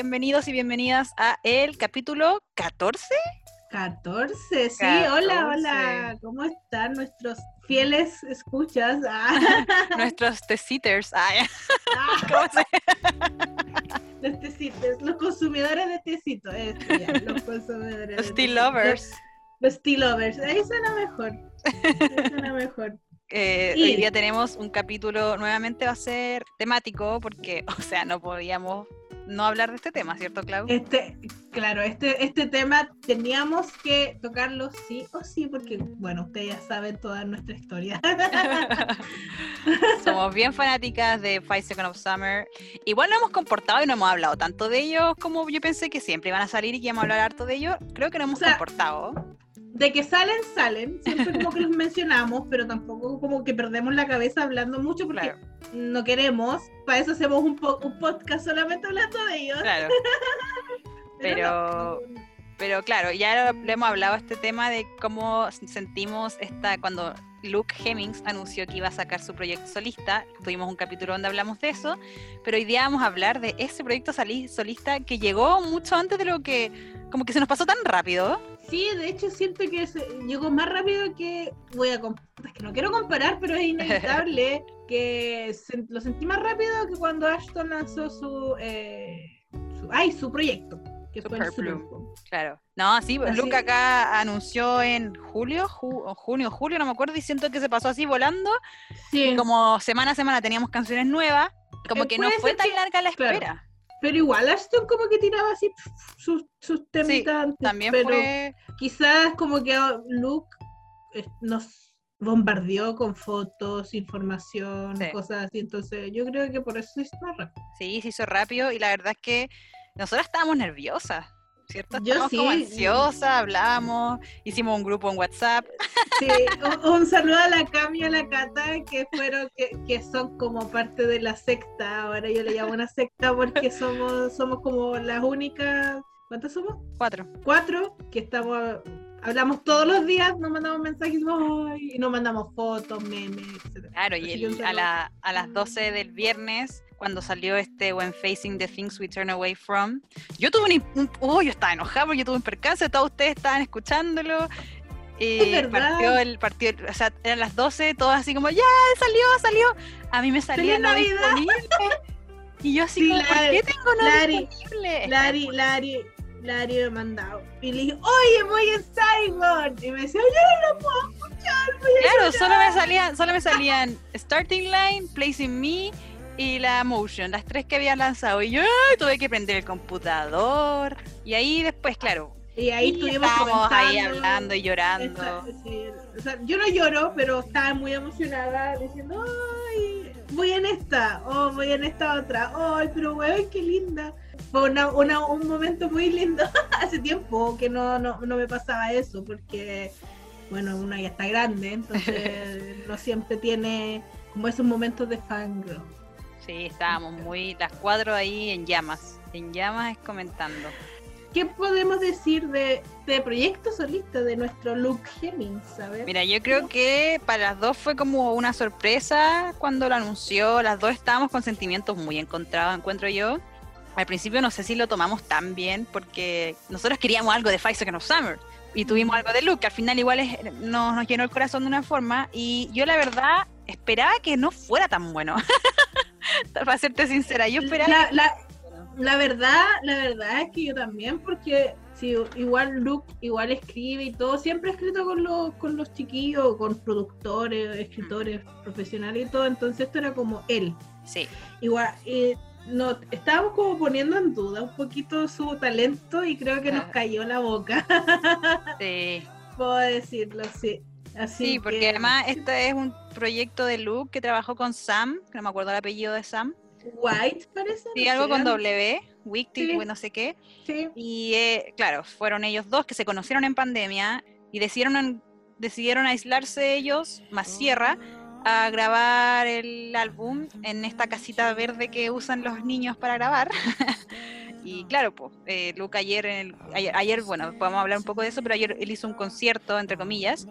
bienvenidos y bienvenidas a el capítulo 14. 14, sí, hola, hola, ¿cómo están nuestros fieles escuchas? Ah. nuestros teciters. Ah, ¿Cómo se... los los consumidores de tecito, este, los consumidores. Los tea lovers. Los tea lovers, ahí suena mejor. Ahí suena mejor. Eh, Hoy día tenemos un capítulo, nuevamente va a ser temático, porque, o sea, no podíamos no hablar de este tema, ¿cierto, Clau? Este, claro, este, este tema teníamos que tocarlo sí o sí, porque, bueno, ustedes ya saben toda nuestra historia. Somos bien fanáticas de Five Seconds of Summer. Igual no hemos comportado y no hemos hablado tanto de ellos como yo pensé que siempre iban a salir y que íbamos a hablar harto de ellos. Creo que no hemos comportado de que salen, salen, siempre como que los mencionamos, pero tampoco como que perdemos la cabeza hablando mucho porque no queremos, para eso hacemos un, un, podcast solamente hablando de ellos. Claro. pero, pero, claro, ya le hemos hablado este tema de cómo sentimos esta cuando Luke Hemmings anunció que iba a sacar su proyecto solista. Tuvimos un capítulo donde hablamos de eso, pero hoy día vamos a hablar de ese proyecto solista que llegó mucho antes de lo que, como que se nos pasó tan rápido. Sí, de hecho siento que llegó más rápido que voy a es que no quiero comparar, pero es inevitable que lo sentí más rápido que cuando Ashton lanzó su, eh, su ay, su proyecto. Que fue Claro. No, sí, pues Luke acá anunció en julio, junio, julio, no me acuerdo, diciendo que se pasó así volando. Sí. como semana a semana teníamos canciones nuevas, como eh, que no fue tan larga la espera. Pero igual Ashton como que tiraba así sus, sus temitas también pero fue... quizás como que Luke eh, nos bombardeó con fotos, información, cosas así. Entonces yo creo que por eso se hizo rápido. Sí, se hizo rápido y la verdad es que nosotras estábamos nerviosas. ¿cierto? Yo sí. como ansiosa, hablamos, hicimos un grupo en WhatsApp. Sí, un, saludo a la Cami y a la Cata, que fueron, que, que, son como parte de la secta, ahora yo le llamo una secta porque somos, somos como las únicas, ¿cuántas somos? Cuatro. Cuatro, que estamos, hablamos todos los días, nos mandamos mensajes y nos mandamos fotos, memes, etc. Claro, y a, la, a las 12 del viernes cuando salió este When Facing the Things We Turn Away From. Yo tuve un, oh, yo estaba enojado porque yo tuve un percance, todos ustedes estaban escuchándolo. Y partió el partido, o sea, eran las 12, todos así como, ya, salió, salió. A mí me salía no disponible. Y yo así como, ¿por qué tengo no Lari, disponible? Lari, Lari, Lari me ha mandado. Y le dije, oye, voy en Simon. Y me decía, oye, no lo puedo escuchar. claro, solo me salían, solo me salían Starting Line, Placing Me y la Motion, las tres que había lanzado. Y yo tuve que prender el computador. Y ahí después, claro. Y ahí estuvimos ahí hablando y llorando. o sea, yo no lloro, pero estaba muy emocionada diciendo, ay, voy en esta, oh, voy en esta otra, ay, pero weón, qué linda. Fue una, un momento muy lindo. Hace tiempo que no, no, no me pasaba eso, porque, bueno, uno ya está grande, entonces no siempre tiene como esos momentos de fangirl. Sí, estábamos muy, las cuatro ahí en llamas, en llamas comentando. ¿Qué podemos decir de, de proyecto solista de nuestro Luke Hemmings? Mira, yo creo que para las dos fue como una sorpresa cuando lo anunció. Las dos estábamos con sentimientos muy encontrados, encuentro yo. Al principio no sé si lo tomamos tan bien porque nosotros queríamos algo de Five Seconds of Summer y tuvimos algo de Luke, que al final igual nos, nos llenó el corazón de una forma y yo la verdad esperaba que no fuera tan bueno. Para serte sincera, yo esperaba. La, la, verdad, la verdad es que yo también, porque si igual Luke igual escribe y todo, siempre ha escrito con los, con los chiquillos, con productores, escritores profesionales y todo, entonces esto era como él. Sí. Igual, eh, no, estábamos como poniendo en duda un poquito su talento y creo que nos cayó la boca. sí. Puedo decirlo, sí. Así sí, porque además este es un proyecto de Luke que trabajó con Sam, que no me acuerdo el apellido de Sam. White, parece. Sí, algo con W, Wicty, no sé qué. Sí. Y eh, claro, fueron ellos dos que se conocieron en pandemia y decidieron, decidieron aislarse ellos, más Sierra, a grabar el álbum en esta casita verde que usan los niños para grabar. Y claro, pues, eh, Luke ayer, ayer, bueno, podemos hablar un poco de eso, pero ayer él hizo un concierto, entre comillas,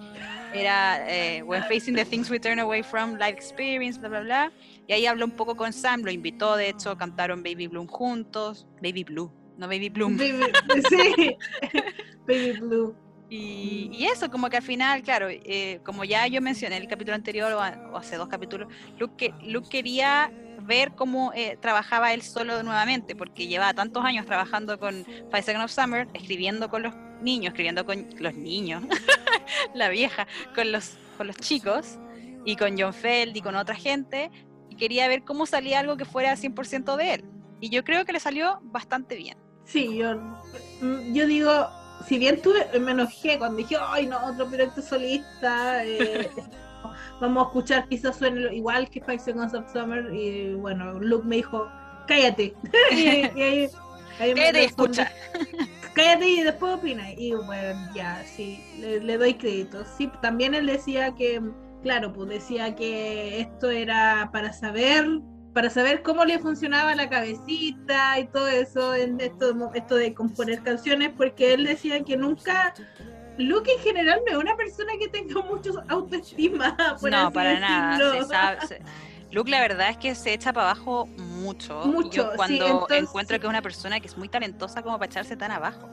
era eh, When Facing the Things We Turn Away From, Life Experience, bla, bla, bla, y ahí habló un poco con Sam, lo invitó, de hecho, cantaron Baby Blue juntos, Baby Blue, no Baby Bloom. Baby, sí, Baby Blue. Y, y eso, como que al final, claro, eh, como ya yo mencioné en el capítulo anterior o, a- o hace dos capítulos, Luke, que- Luke quería ver cómo eh, trabajaba él solo nuevamente, porque llevaba tantos años trabajando con Five Seconds of Summer, escribiendo con los niños, escribiendo con los niños, la vieja, con los, con los chicos, y con John Feld y con otra gente, y quería ver cómo salía algo que fuera 100% de él. Y yo creo que le salió bastante bien. Sí, yo, mm, yo digo, si bien tuve, me enojé cuando dije, ay no, otro proyecto solista, eh, vamos a escuchar, quizás suene igual que Seconds of Summer, y bueno, Luke me dijo, cállate. y, y ahí, ahí Cállate y escucha. cállate y después opina. Y bueno, ya, sí, le, le doy crédito. Sí, también él decía que, claro, pues decía que esto era para saber, para saber cómo le funcionaba la cabecita y todo eso, en esto, esto de componer canciones, porque él decía que nunca. Luke en general no es una persona que tenga mucho autoestima. por No, así para nada. decirlo. se sabe- se- Luke, la verdad es que se echa para abajo mucho. Mucho, Yo sí, cuando entonces- encuentro que es una persona que es muy talentosa como para echarse tan abajo.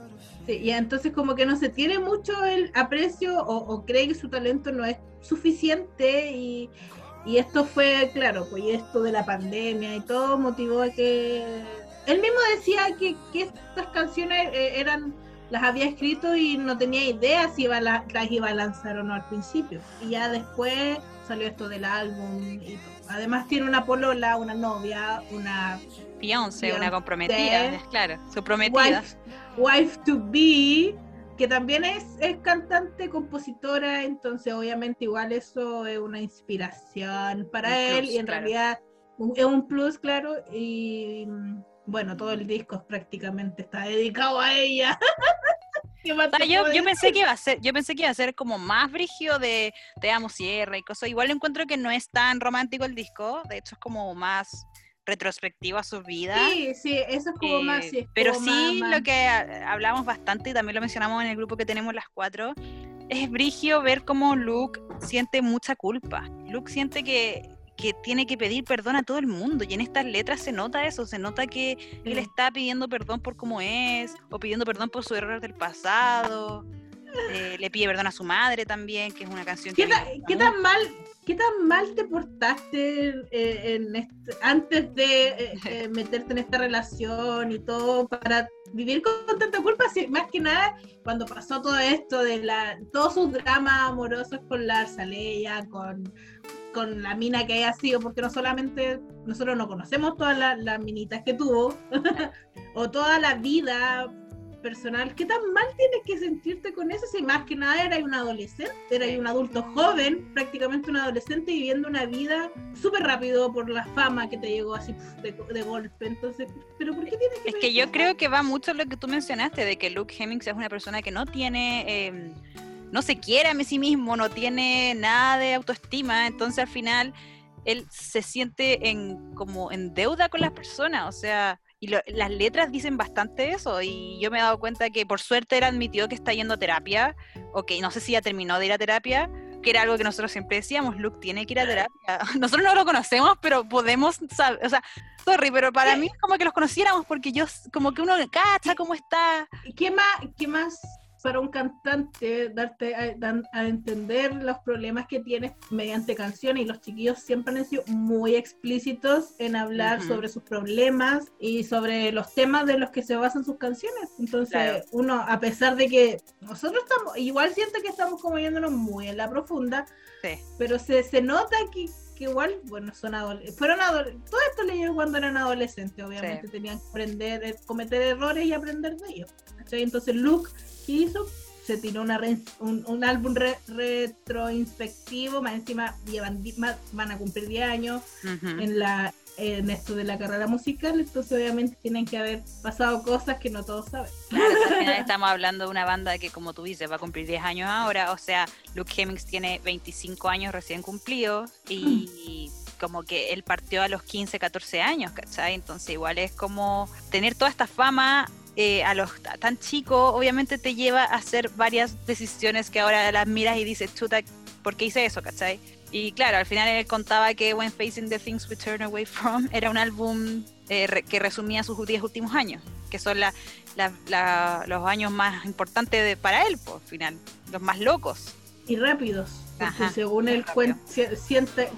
Sí, y entonces como que no se tiene mucho el aprecio o, o cree que su talento no es suficiente y, y esto fue, claro, pues esto de la pandemia y todo motivó a que... Él mismo decía que, que estas canciones eh, eran las había escrito y no tenía idea si iba la- las iba a lanzar o no al principio. Y ya después salió esto del álbum y todo. Además tiene una polola, una novia, una Beyoncé, una comprometida, es claro, su prometida. wife, wife to be, que también es, es cantante, compositora, entonces obviamente igual eso es una inspiración para Un él plus, y en claro. realidad es un plus, claro, y mm, bueno, todo el disco prácticamente está dedicado a ella. ¿Qué más O sea, te yo, yo pensé que iba a ser, yo pensé que iba a ser como más brigio de Te amo Sierra y cosas. Igual encuentro que no es tan romántico el disco, de hecho es como más retrospectivo a su vida. Sí, sí, eso es como Eh, más... sí, es pero como sí, más- lo que hablamos bastante y también lo mencionamos en el grupo que tenemos las cuatro, es brigio ver cómo Luke siente mucha culpa. Luke siente que, que tiene que pedir perdón a todo el mundo y en estas letras se nota eso, se nota que él Sí. está pidiendo perdón por cómo es o pidiendo perdón por sus errores del pasado. eh, le pide perdón a su madre también, que es una canción que ¿Qué, mí ta- qué mucho. tan mal, ¿Qué tan mal te portaste eh, antes de eh, eh, meterte en esta relación y todo para vivir con tanta culpa? Sí, más que nada, cuando pasó todo esto de la, todos sus dramas amorosos con la Arzaleya, con, con la mina que haya sido, porque no solamente nosotros no conocemos todas las minitas que tuvo, o toda la vida personal, ¿qué tan mal tienes que sentirte con eso si más que nada eras un adolescente, eras un adulto joven, prácticamente un adolescente viviendo una vida súper rápido por la fama que te llegó así de, de golpe? Entonces, ¿pero por qué tienes que Es que yo creo que va mucho lo que tú mencionaste, de que Luke Hemmings es una persona que no tiene, eh, no se quiere a sí mismo, no tiene nada de autoestima, entonces al final él se siente en como en deuda con las personas, o sea, y lo- las letras dicen bastante eso, y yo me he dado cuenta que por suerte él admitió que está yendo a terapia, o que no sé si ya terminó de ir a terapia, que era algo que nosotros siempre decíamos, Luke tiene que ir a terapia. Nosotros no lo conocemos, pero podemos saber, o sea, sorry, pero para mí es como que los conociéramos porque yo, como que uno cacha cómo está. ¿Qué más, qué más para un cantante darte a, a entender los problemas que tienes mediante canciones? Y los chiquillos siempre han sido muy explícitos en hablar Ujú. sobre sus problemas y sobre los temas de los que se basan sus canciones. Entonces, Claro. uno, a pesar de que nosotros estamos, igual siento que estamos como yéndonos muy en la profunda, Sí. pero se, se nota que, que igual, bueno, son adolescentes, fueron adolescentes, todo esto leyeron cuando eran adolescentes, obviamente tenían que aprender, cometer errores y aprender de ellos. ¿cachai? Entonces Luke, ¿qué hizo? Se tiró una re- un, un álbum re- retroinspectivo, más encima llevan, ma- van a cumplir 10 años Ujú. en la en esto de la carrera musical, entonces obviamente tienen que haber pasado cosas que no todos saben. Claro, si al final estamos hablando de una banda que, como tú dices, va a cumplir 10 años ahora. O sea, Luke Hemmings tiene 25 años recién cumplidos y como que él partió a los 15, 14 años, ¿cachai? Entonces igual es como tener toda esta fama eh, a los tan chicos, obviamente te lleva a hacer varias decisiones que ahora las miras y dices, chuta, ¿por qué hice eso, cachai? Y claro, al final él contaba que When Facing the Things We Turn Away From era un álbum eh, re- que resumía sus 10 últimos años, que son la, los años más importantes de, para él, por final, los más locos. Y rápidos, porque según él siente,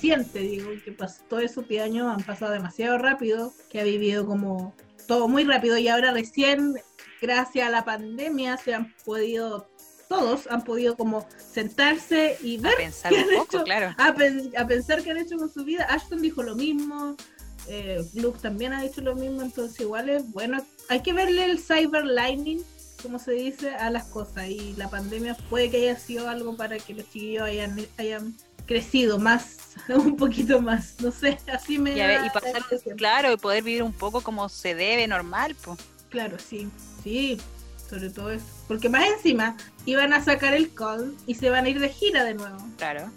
siente, digo, que pasó, todos esos 10 años han pasado demasiado rápido, que ha vivido como todo muy rápido y ahora recién, gracias a la pandemia, se han podido todos han podido como sentarse y ver pensar qué han hecho, claro. a, pensar qué han hecho con su vida. Ashton dijo lo mismo, eh, Luke también ha dicho lo mismo, entonces igual es bueno, hay que verle el cyber lining, como se dice, a las cosas y la pandemia puede que haya sido algo para que los chiquillos hayan, hayan crecido más, un poquito más, no sé, así me... Y, pasar, claro, y poder vivir un poco como se debe, normal, pues. Claro, sí, sí, sobre todo eso. Porque más encima iban a sacar el call y se van a ir de gira de nuevo. Claro.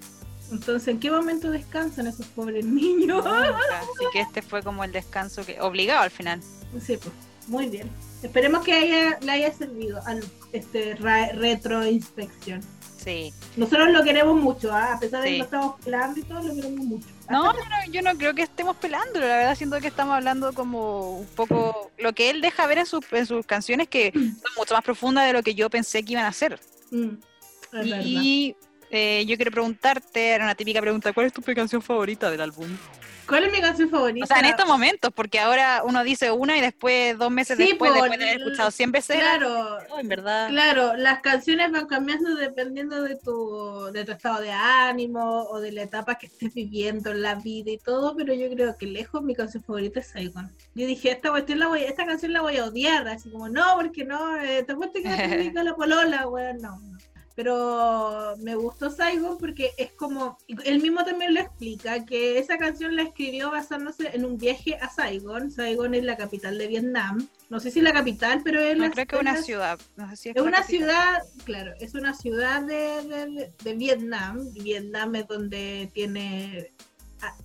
Entonces, ¿en qué momento descansan esos pobres niños? así que este fue como el descanso que obligado al final. Sí, pues, muy bien. Esperemos que haya, le haya servido a este retroinspección. Sí. Nosotros lo queremos mucho, ¿ah? a pesar de que lo estamos pelando y todo, lo queremos mucho. No, yo no creo que estemos pelando, la verdad siento que estamos hablando como un poco lo que él deja ver en, sus, en sus canciones que son mucho más profundas de lo que yo pensé que iban a ser. Mm, y eh, yo quiero preguntarte, era una típica pregunta, ¿cuál es tu canción favorita del álbum? ¿Cuál es mi canción favorita? O sea, en estos momentos, porque ahora uno dice una y después, dos meses después, después de haber escuchado 100 veces. Claro, en verdad. Claro, las canciones van cambiando dependiendo de tu, de tu estado de ánimo o de la etapa que estés viviendo en la vida y todo, pero yo creo que lejos mi canción favorita es Saigon. Yo dije, esta, la voy, esta canción la voy a odiar, así como, no, porque no, eh, te cuento que la la polola, bueno, no pero me gustó Saigon porque es como, él mismo también lo explica, que esa canción la escribió basándose en un viaje a Saigon. Saigon es la capital de Vietnam. No sé si la capital, pero es no, creo que es una ciudad. es, una ciudad, claro, es una ciudad de, de, Vietnam. Vietnam es donde tiene, ah,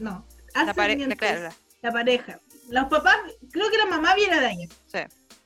no, la, pareja. la pareja. Los papás, creo que la mamá viene de allá. Sí.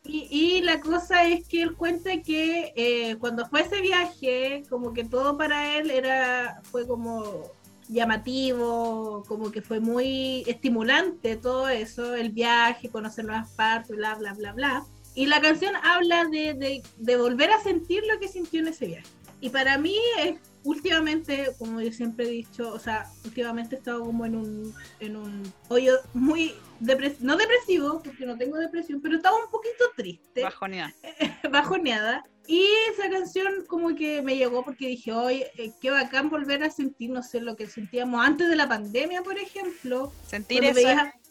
Y, la cosa es que él cuenta que eh, cuando fue ese viaje, como que todo para él era fue como llamativo, como que fue muy estimulante todo eso, el viaje, conocer nuevas partes, bla, bla, bla, bla. Y la canción habla de, de, de volver a sentir lo que sintió en ese viaje. Y para mí es últimamente, como yo siempre he dicho, o sea, últimamente he estado como en un, en un hoyo muy no depresivo, porque no tengo depresión, pero estaba un poquito triste. Bajoneada. bajoneada. Y esa canción como que me llegó porque dije, oye, eh, qué bacán volver a sentir, no sé, lo que sentíamos antes de la pandemia, por ejemplo. Sentir eso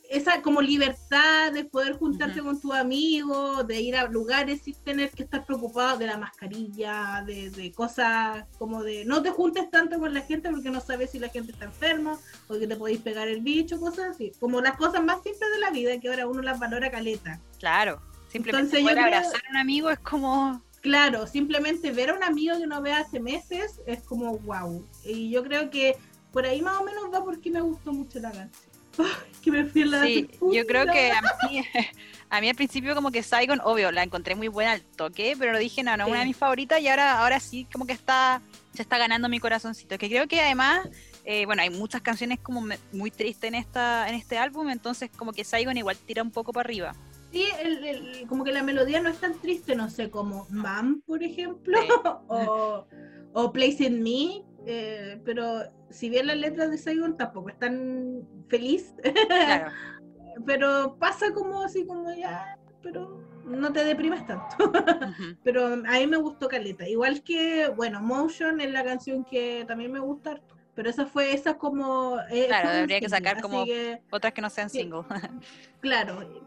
esa como libertad de poder juntarte con tus amigos, de ir a lugares sin tener que estar preocupado de la mascarilla, de, cosas como de no te juntes tanto con la gente porque no sabes si la gente está enferma o que te podéis pegar el bicho, cosas así. Como las cosas más simples de la vida que ahora uno las valora caleta. Claro, simplemente poder abrazar a un amigo es como... Claro, simplemente ver a un amigo que no ve hace meses es como wow. Y yo creo que por ahí más o menos va porque me gustó mucho la canción. que me fui la Sí, yo creo que a mí, a mí al principio como que Saigon, obvio, la encontré muy buena al toque, pero lo dije, no, no, una de mis favoritas y ahora, ahora sí como que está, se está ganando mi corazoncito. Que creo que además, eh, bueno, hay muchas canciones como muy tristes en, esta, en este álbum, entonces como que Saigon igual tira un poco para arriba. Sí, el, como que la melodía no es tan triste, no sé, como Mam, por ejemplo, o, o Place in Me, eh, pero si bien las letras de Saigon tampoco están feliz, pero pasa como así como ya, pero no te deprimes tanto. pero a mí me gustó Caleta, igual que, bueno, Motion es la canción que también me gusta pero esa fue esa como eh, claro debería que sacar como otras que no sean single. claro.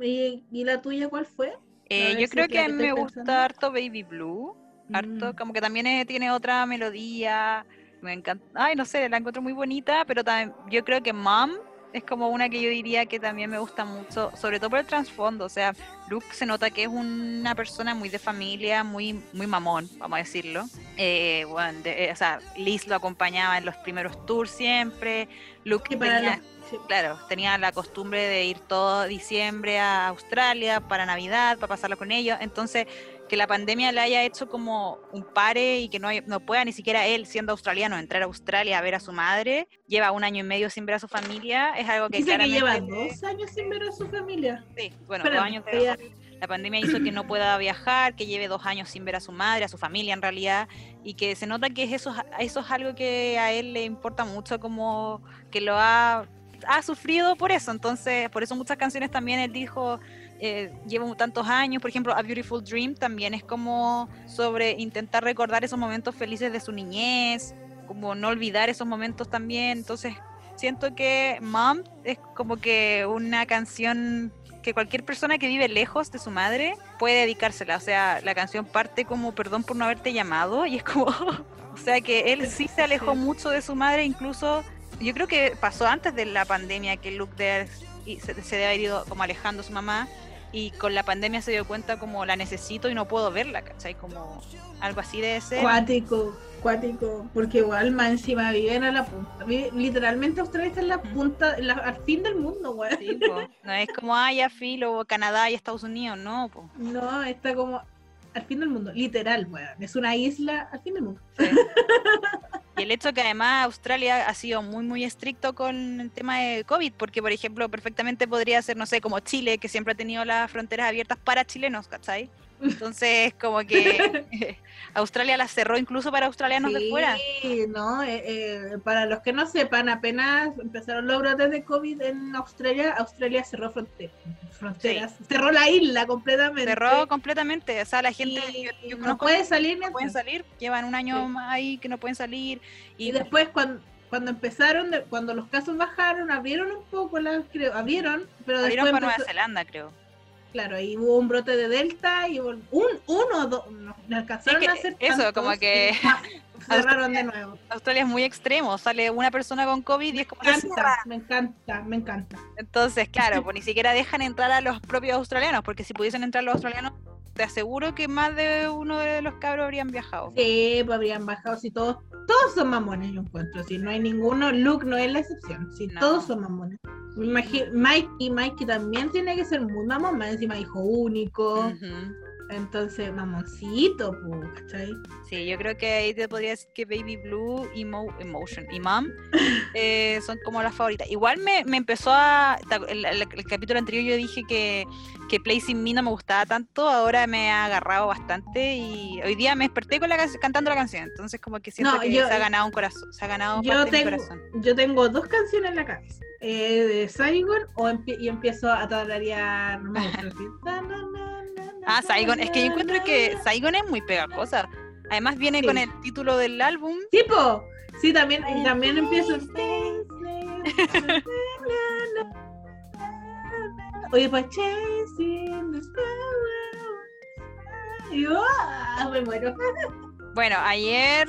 ¿Y, la tuya cuál fue eh, yo creo que, me gusta harto Baby Blue harto, mm. como que también tiene otra melodía, me encanta, ay, no sé, la encuentro muy bonita, pero también yo creo que Mom es como una que yo diría que también me gusta mucho, sobre todo por el trasfondo, o sea, Luke se nota que es una persona muy de familia, muy, muy mamón, vamos a decirlo. Eh, bueno, eh, o sea, Liz lo acompañaba en los primeros tours siempre, Luke tenía, claro, tenía la costumbre de ir todo diciembre a Australia para Navidad, para pasarlo con ellos, entonces que la pandemia le haya hecho como un pare y que no, no pueda ni siquiera él, siendo australiano, entrar a Australia a ver a su madre. Lleva un año y medio sin ver a su familia. Es algo que Dice que lleva dos años sin ver a su familia. Sí, bueno, Espérame, dos años a- La pandemia hizo que no pueda viajar, que lleve dos años sin ver a su madre, a su familia en realidad, y que se nota que eso, eso es algo que a él le importa mucho, como que lo ha, ha sufrido por eso. Entonces, por eso muchas canciones también él dijo, eh, llevo tantos años, por ejemplo, A Beautiful Dream también es como sobre intentar recordar esos momentos felices de su niñez, como no olvidar esos momentos también. Entonces, siento que Mom es como que una canción que cualquier persona que vive lejos de su madre puede dedicársela. O sea, la canción parte como perdón por no haberte llamado y es como, o sea, que él sí se alejó mucho de su madre, incluso yo creo que pasó antes de la pandemia que Luke y se, se debe haber ido como alejando de su mamá y con la pandemia se dio cuenta como la necesito y no puedo verla, ¿cachai? Como algo así debe ser. Cuático, cuático, porque igual más encima viven a la punta. Literalmente Australia está en la punta, en la- al fin del mundo, weón. Sí, po. No es como, ah, ya filo, Canadá y Estados Unidos, no, po. No, está como al fin del mundo, literal, weón. Es una isla al fin del mundo. Sí. Y el hecho que además Australia ha sido muy, muy estricto con el tema de COVID, porque, por ejemplo, perfectamente podría ser, no sé, como Chile, que siempre ha tenido las fronteras abiertas para chilenos, ¿cachai? Entonces, como que Australia las cerró incluso para australianos de fuera. Sí, no, eh, eh, para los que no sepan, apenas empezaron los brotes de COVID en Australia, Australia cerró fronte- fronteras, cerró la isla completamente. Cerró completamente, o sea, la gente y yo, yo no conozco puede salir no pueden salir, llevan un año ahí que no pueden salir. Y, Y después cuando cuando empezaron, de- cuando los casos bajaron, abrieron un poco, las, creo, abrieron, pero salieron después para Nueva Zelanda, creo. Claro, ahí hubo un brote de Delta y un, uno dos, no, alcanzaron Sí, que a hacer eso, tantos como que- cerraron de nuevo. Australia es muy extremo, sale una persona con COVID y es como Me cierra. encanta, me encanta, me encanta. Entonces, claro, pues ni siquiera dejan entrar a los propios australianos, porque si pudiesen entrar los australianos, te aseguro que más de uno de los cabros habrían viajado. Sí, pues habrían bajado si todos, todos son mamones, yo encuentro. Si no hay ninguno, Luke no es la excepción. Si No. todos son mamones. Me imagi- Mikey, Mikey también tiene que ser muy mamón, más encima hijo único. Ujú. Entonces, mamoncito, pues, ¿cachai? Sí, yo creo que ahí te podría decir que Baby Blue, Emo, Emotion y Mom eh, son como las favoritas. Igual me, me empezó a. El, el- el capítulo anterior yo dije que, que Placing Me no me gustaba tanto, ahora me ha agarrado bastante y hoy día me desperté con la, can- cantando la canción. Entonces, como que siento No, que yo- se ha ganado un corazón, se ha ganado Yo parte de mi tengo, corazón. yo tengo dos canciones en la cabeza. Eh, de Saigon o empie- y empiezo a tararear. Ah, Saigon. Es que yo encuentro que. Saigon es muy pegajosa. Además viene Sí. con el título del álbum. Sí, po. Sí, también, y también empiezo. Oye, pues yo, ah, me muero. Bueno, ayer,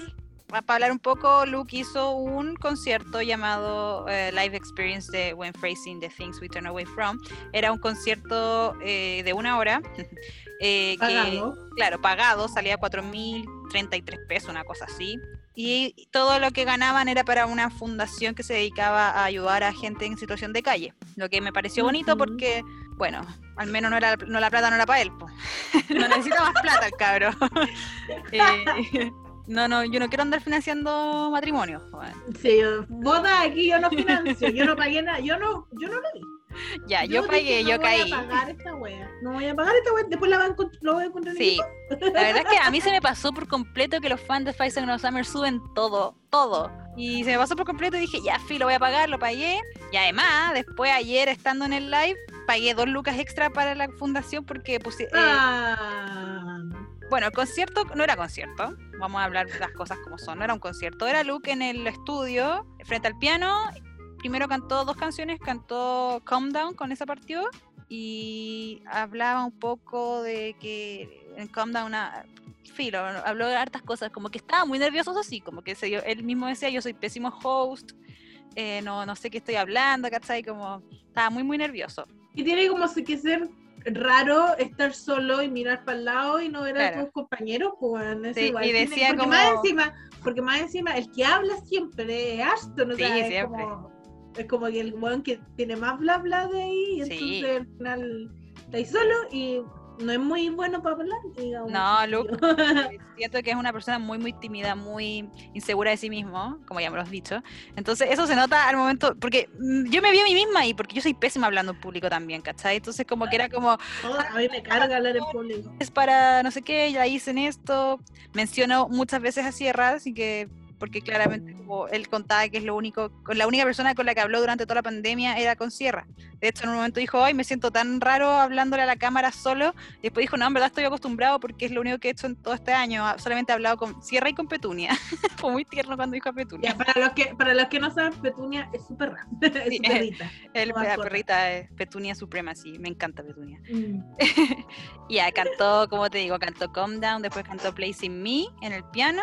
para hablar un poco, Luke hizo un concierto llamado eh, Live Experience de When Phrasing the Things We Turn Away From. Era un concierto eh, de una hora. eh, que, Pagado. claro, pagado, salía 4.033 pesos, una cosa así. Y todo lo que ganaban era para una fundación que se dedicaba a ayudar a gente en situación de calle. Lo que me pareció bonito porque, bueno, al menos no, era, no la plata no era para él. po. no necesita más plata el cabro. Eh, no, no, yo no quiero andar financiando matrimonio. bueno. Sí, boda aquí yo no financio, yo no pagué nada, yo no, yo no lo vi. Ya, yo, pagué, yo no caí. Voy a pagar esta wea. No voy a pagar esta wea, después la van lo voy a encontrar en Sí, YouTube. la verdad es que a mí se me pasó por completo que los fans de Five Seconds of Summer suben todo, todo. Y se me pasó por completo y dije, ya, fi, lo voy a pagar, lo pagué. Y además, después ayer estando en el live, pagué dos lucas extra para la fundación porque puse, eh, Ah, Bueno, el concierto no era concierto, vamos a hablar las cosas como son, no era un concierto, era Luke en el estudio, frente al piano, primero cantó dos canciones, cantó Calm Down, con esa partió, y hablaba un poco de que en Calm Down, una, filo, habló de hartas cosas, como que estaba muy nervioso así, como que se, él mismo decía, yo soy pésimo host, eh, no, no sé qué estoy hablando, ¿cachai? Como estaba muy, muy nervioso. y tiene como que ser raro estar solo y mirar para el lado y no ver a Claro. tus compañeros, pues Sí, igual y decía porque como- más encima, porque más encima el que habla siempre es Ashton, o Sí, sea, es siempre. como es como que el weón que tiene más bla bla de ahí y Sí. entonces al final está ahí solo y no es muy bueno para hablar, digamos. No, Luke, siento que es una persona muy, muy tímida, muy insegura de sí mismo, como ya me lo has dicho. Entonces, eso se nota al momento, porque mm, yo me vi a mí misma y porque yo soy pésima hablando en público también, ¿cachai? Entonces, como que era como. Oh, a mí me carga hablar en público. Es para no sé qué, ya hice esto. Menciono muchas veces a Sierra, así que porque claramente como él contaba que es lo único, con la única persona con la que habló durante toda la pandemia era con Sierra. De hecho, en un momento dijo, ay, me siento tan raro hablándole a la cámara solo. Y después dijo, no, en verdad estoy acostumbrado porque es lo único que he hecho en todo este año. Solamente he hablado con Sierra y con Petunia. Fue muy tierno cuando dijo a Petunia. para, los que, para los que no saben, Petunia es súper rara. es sí, perrita. El, la perrita es Petunia Suprema, sí, me encanta Petunia. Mm. y ya, cantó, como te digo, cantó Calm Down, después cantó Placing Me en el piano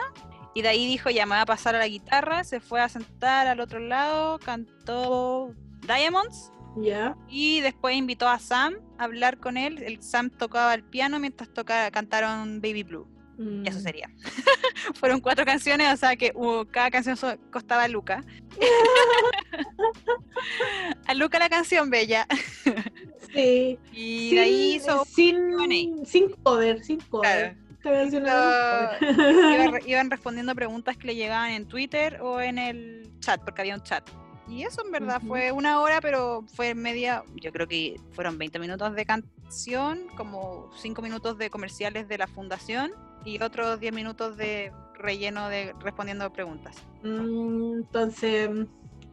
y de ahí dijo, ya me va a pasar a la guitarra, se fue a sentar al otro lado, cantó Diamonds. Ya. Y después invitó a Sam a hablar con él. El Sam tocaba el piano mientras tocaba, cantaron Baby Blue. Y eso mm. sería. Fueron cuatro canciones, o sea que cada canción costaba a Luca. a Luca la canción bella. sí. Y de ahí hizo sin, sin cover, sin cover. iban respondiendo preguntas que le llegaban en Twitter o en el chat, porque había un chat. Y eso en verdad fue una hora, pero fue media, yo creo que fueron 20 minutos de canción, como 5 minutos de comerciales de la fundación y otros 10 minutos de relleno de respondiendo preguntas. Mm, entonces,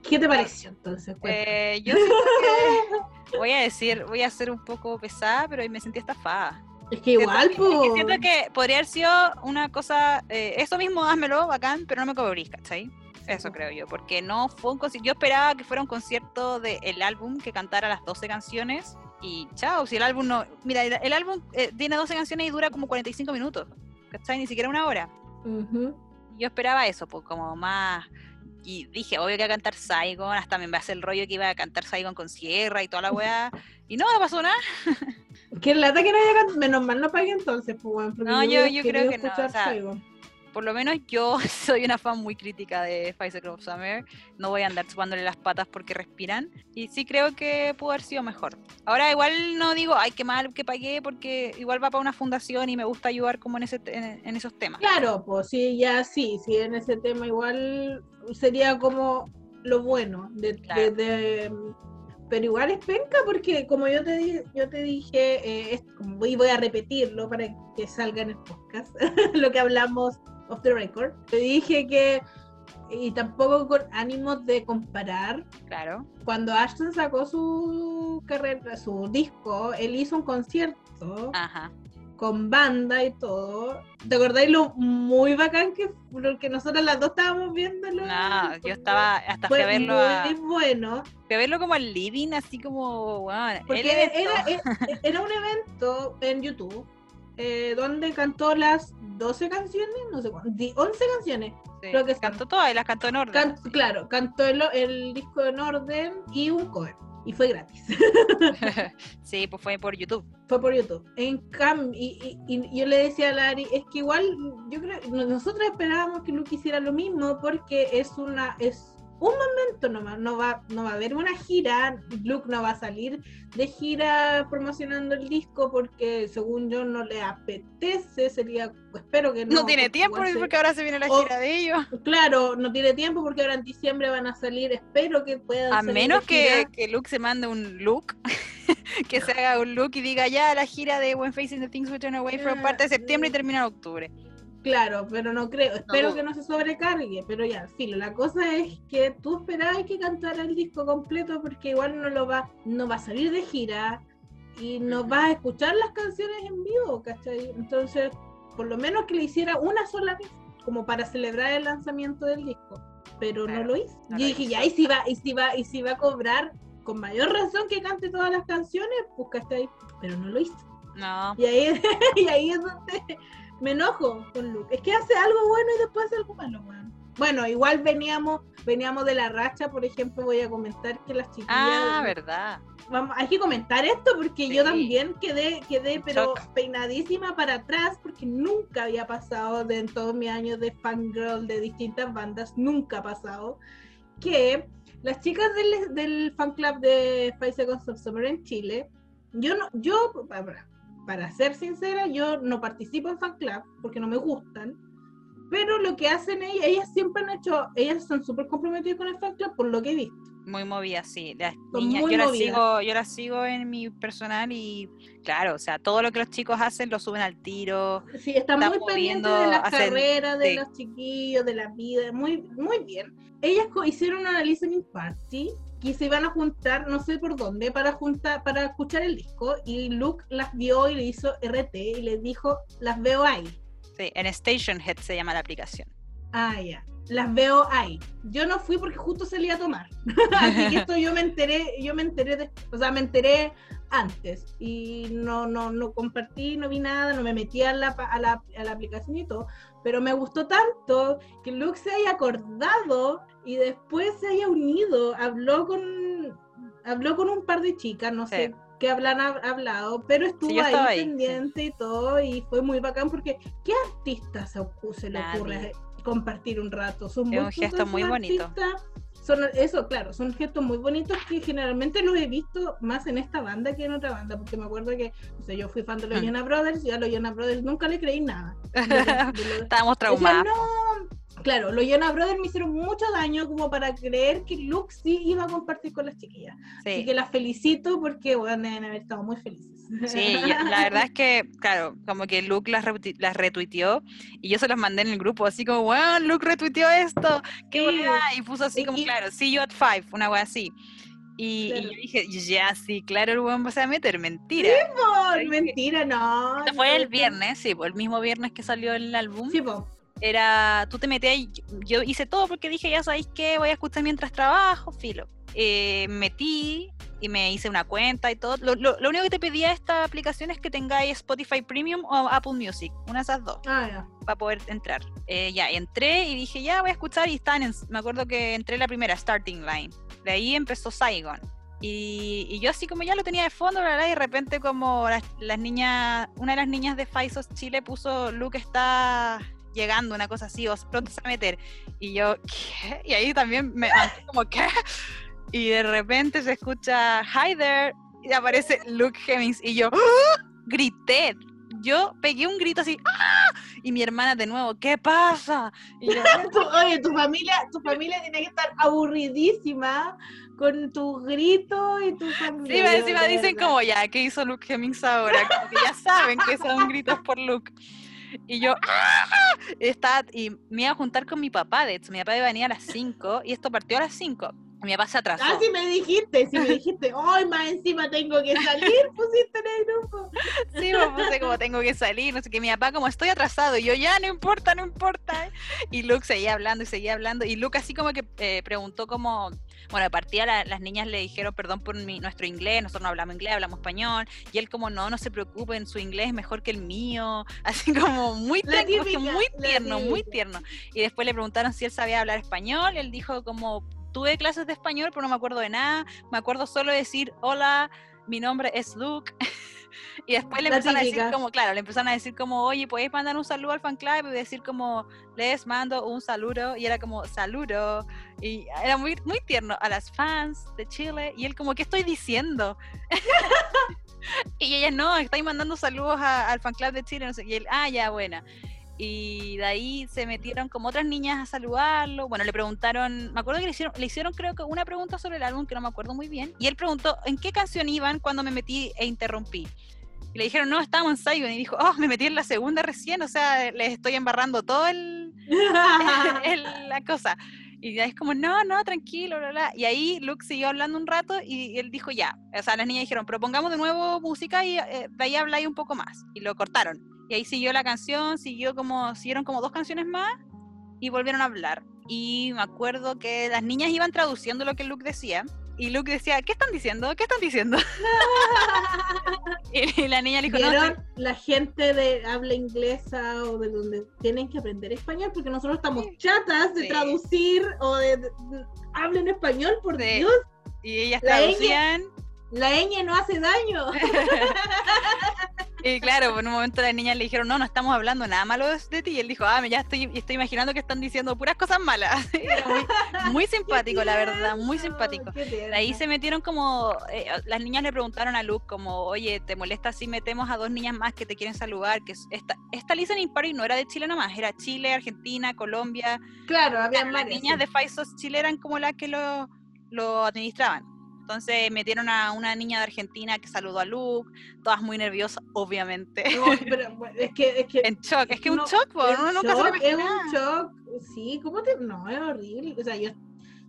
¿qué te pareció entonces? Eh, yo voy a decir, voy a ser un poco pesada, pero me sentí estafada. Es que igual, pues. Siento que podría haber sido una cosa, eh, eso mismo, házmelo, bacán, pero no me cobrís, ¿cachai? Eso creo yo, porque no fue un concierto. Yo esperaba que fuera un concierto del álbum que cantara las 12 canciones y chao, si el álbum no. Mira, el, álbum eh, tiene 12 canciones y dura como 45 minutos, ¿cachai? Ni siquiera una hora. Yo esperaba eso, pues como más. Y dije, obvio que va a cantar Saigon, hasta me va a hacer el rollo que iba a cantar Saigon con Sierra y toda la weá. y no, no pasó nada. Que lata que no haya menos mal no pague entonces, pues bueno, No, yo, yo, creo que no. O sea, por lo menos yo soy una fan muy crítica de Pfizer of Summer. No voy a andar chupándole las patas porque respiran. Y sí creo que pudo haber sido mejor. Ahora igual no digo, ay, qué mal que pagué porque igual va para una fundación y me gusta ayudar como en, ese, en, esos temas. Claro, pues sí, ya sí, sí, en ese tema igual sería como lo bueno de, de pero igual es penca porque como yo te, yo te dije, eh, y voy a repetirlo para que salga en el podcast, lo que hablamos off the record, te dije que, y tampoco con ánimos de comparar, claro. cuando Ashton sacó su carrera, su disco, él hizo un concierto Ajá con banda y todo. ¿Te acordáis lo muy bacán que, lo que nosotros las dos estábamos viéndolo? No, yo estaba hasta fui a verlo. Muy bueno. Fui a verlo como al living, así como. Porque era, era, un evento en YouTube eh, donde cantó las 12 canciones, no sé cuántas, 11 canciones. creo que cantó todas y las cantó en orden. claro, cantó el, el disco en orden y un cover y fue gratis. sí, pues fue por YouTube. Fue por YouTube. En cambio, y, yo le decía a Lari, es que igual, yo creo, nosotros esperábamos que Luke hiciera lo mismo porque es una, es un momento nomás, no va, no va a haber una gira, Luke no va a salir de gira promocionando el disco porque según yo no le apetece, sería, espero que no. No tiene tiempo porque ahora se viene la gira de ellos. Claro, no tiene tiempo porque ahora en diciembre van a salir, espero que puedan. A menos que, que, Luke se mande un look, que se haga un look y diga ya la gira de When Facing the Things We Turn Away from parte de septiembre y termina en octubre. Claro, pero no creo, espero que no se sobrecargue, pero ya, filo, la cosa es que tú esperabas que cantara el disco completo porque igual no lo va, no va a salir de gira y no va a escuchar las canciones en vivo, ¿cachai? Entonces, por lo menos que le hiciera una sola vez, como para celebrar el lanzamiento del disco, pero no lo hizo. Yo dije, ya, y si va, y si va, y si va a cobrar con mayor razón que cante todas las canciones, pues ¿cachai? Pero no lo hizo. No. Y ahí, y ahí es donde me enojo con Luke. Es que hace algo bueno y después hace algo malo, Bueno, igual veníamos, veníamos de la racha, por ejemplo, voy a comentar que las chiquillas. Ah, verdad. Vamos, hay que comentar esto porque yo también quedé, quedé, pero peinadísima para atrás porque nunca había pasado de en todos mis años de fangirl de distintas bandas, nunca ha pasado que las chicas del, del fan club de Five Seconds of Summer en Chile, yo no, yo, para ser sincera, yo no participo en fan club porque no me gustan. Pero lo que hacen ellas, ellas siempre han hecho, ellas son súper comprometidas con el fan club por lo que he visto. Muy movida, sí. Las Son niñas, yo las movidas. sigo, yo las sigo en mi personal y claro, o sea, todo lo que los chicos hacen lo suben al tiro. Sí, están Están muy pendientes de las hacen- carreras de sí. los chiquillos, de la vida, muy, muy bien. Ellas hicieron una listening party y se iban a juntar, no sé por dónde, para juntar, para escuchar el disco. Y Luke las vio y le hizo RT y les dijo, las veo ahí. Sí, en Station Head se llama la aplicación. Ah, ya. Las veo ahí. Yo no fui porque justo salí a tomar. Así que esto yo me enteré, yo me enteré, de- o sea, me enteré antes y no, no, no compartí, no vi nada, no me metí a la, a la, a la aplicación y todo, pero me gustó tanto que Luke se haya acordado y después se haya unido, habló con, habló con un par de chicas, no Sí. sé qué hablan hab- hablado, pero estuvo ahí sí. pendiente y todo y fue muy bacán porque ¿qué artista se, le Nadie. ocurre compartir un rato? Son Es muy un gesto muy bonito. Son, eso, claro, son gestos muy bonitos que generalmente los he visto más en esta banda que en otra banda, porque me acuerdo que, o sea, yo fui fan de los Mm. Jonas Brothers y a los Jonas Brothers nunca le creí nada. Estábamos traumados. no, claro, los Jonas Brothers me hicieron mucho daño como para creer que Luke sí iba a compartir con las chiquillas. Así Sí. que las felicito porque bueno, deben haber estado muy felices. Sí, la verdad es que, claro, como que Luke las, las retuiteó y yo se los mandé en el grupo, así como, wow, Luke retuiteó esto, qué Sí. weá", Y puso así Y- como, y- claro, see you at five, una wea así. Y, y Claro. yo dije, ya, sí, claro, el weón va a meter, mentira. No, Ay, mentira, no. Esto fue el no, viernes, sí, el mismo viernes que salió el álbum. Sí, po. Era, tú te metías yo hice todo porque dije, ya sabéis qué, voy a escuchar mientras trabajo, filo. Eh, metí y me hice una cuenta y todo. Lo, lo- lo único que te pedía esta aplicación es que tengáis Spotify Premium o Apple Music, una de esas dos, Ah, para poder entrar. Eh, ya, entré y dije, ya voy a escuchar y estaban en, me acuerdo que entré la primera, Starting Line. De ahí empezó Saigon. Y, y yo así como ya lo tenía de fondo, bla, bla, y de repente como las, las niñas, una de las niñas de Faisos Chile puso, Luke está llegando, una cosa así, o pronto se va a meter. Y yo, ¿qué? Y ahí también me como, ¿qué? Y de repente se escucha, hi there, y aparece Luke Hemmings, y yo, ¡ah! grité. Yo pegué un grito así, ¡ah! Y mi hermana de nuevo, ¿qué pasa? Y yo, Tu- oye, tu familia, tu familia tiene que estar aburridísima con tus gritos y tu familia. Sí, encima dicen como ya, ¿qué hizo Luke Hemmings ahora? Como que ya saben que son gritos por Luke. Y yo, ¡ah! Está, y me iba a juntar con mi papá, de hecho, mi papá iba a venir a las 5 y esto partió a las 5. Mi papá se atrasó. Ah, sí me dijiste, sí me dijiste, ay, más encima tengo que salir, pusiste en el grupo. Sí, me puse como tengo que salir, no sé qué. Mi papá como estoy atrasado y yo ya no importa, no importa. Y Luke seguía hablando y seguía hablando. Y Luke así como que eh, preguntó como, bueno, de partida la- las niñas le dijeron perdón por mi- nuestro inglés, nosotros no hablamos inglés, hablamos español. Y él como no, no se preocupen, su inglés es mejor que el mío. Así como muy, típica, muy tierno, muy tierno. Y después le preguntaron si él sabía hablar español. Él dijo como, tuve clases de español, pero no me acuerdo de nada. Me acuerdo solo de decir, hola, mi nombre es Luke. y después le empezaron a decir como, claro, le empezaron a decir como, oye, ¿podéis mandar un saludo al fan club? Y decir como, les mando un saludo. Y era como, saludo. Y era muy, muy tierno a las fans de Chile. Y él como, ¿qué estoy diciendo? y ella, no, estáis mandando saludos a- al fan club de Chile. No sé. Y él, ah, ya, buena. Y de ahí se metieron como otras niñas a saludarlo. Bueno, le preguntaron, me acuerdo que le hicieron, le hicieron creo que una pregunta sobre el álbum que no me acuerdo muy bien. Y él preguntó, ¿en qué canción iban cuando me metí e interrumpí? Y le dijeron, no, estábamos en Saigon. Y dijo, oh, me metí en la segunda recién, o sea, les estoy embarrando todo el, el- la cosa. Y ya es como, no, no, tranquilo, bla, bla. Y ahí Luke siguió hablando un rato y él dijo, ya. O sea, las niñas dijeron, pero pongamos de nuevo música y eh, de ahí habláis un poco más. Y lo cortaron. Y ahí siguió la canción, siguió como, siguieron como dos canciones más y volvieron a hablar. Y me acuerdo que las niñas iban traduciendo lo que Luke decía. Y Luke decía, ¿qué están diciendo? ¿Qué están diciendo? y la niña le dijo, no, ¿Vieron estoy- la gente de habla inglesa o de donde tienen que aprender español? Porque nosotros estamos chatas de Sí. traducir o de, de- de- hablen español, por Sí. Dios. y ellas La ñ. traducían. La ñ no hace daño. Y claro, en un momento las niñas le dijeron, no, no estamos hablando nada malo de ti. Y él dijo, ah, ya estoy, estoy imaginando que están diciendo puras cosas malas. Era muy, muy simpático, la verdad, muy simpático. Ahí se metieron como, eh, las niñas le preguntaron a Luke como, oye, ¿te molesta si metemos a dos niñas más que te quieren saludar? Que esta, esta listening party no era de Chile nomás, era Chile, Argentina, Colombia. Claro, había Las niñas de Faisos Chile eran como las que lo, lo administraban. Entonces metieron a una niña de Argentina que saludó a Luke, todas muy nerviosas, obviamente. No, pero es que, es que en shock, es que un shock, uno nunca shock, se Es un shock, sí, ¿cómo te.? No, es horrible. O sea, yo,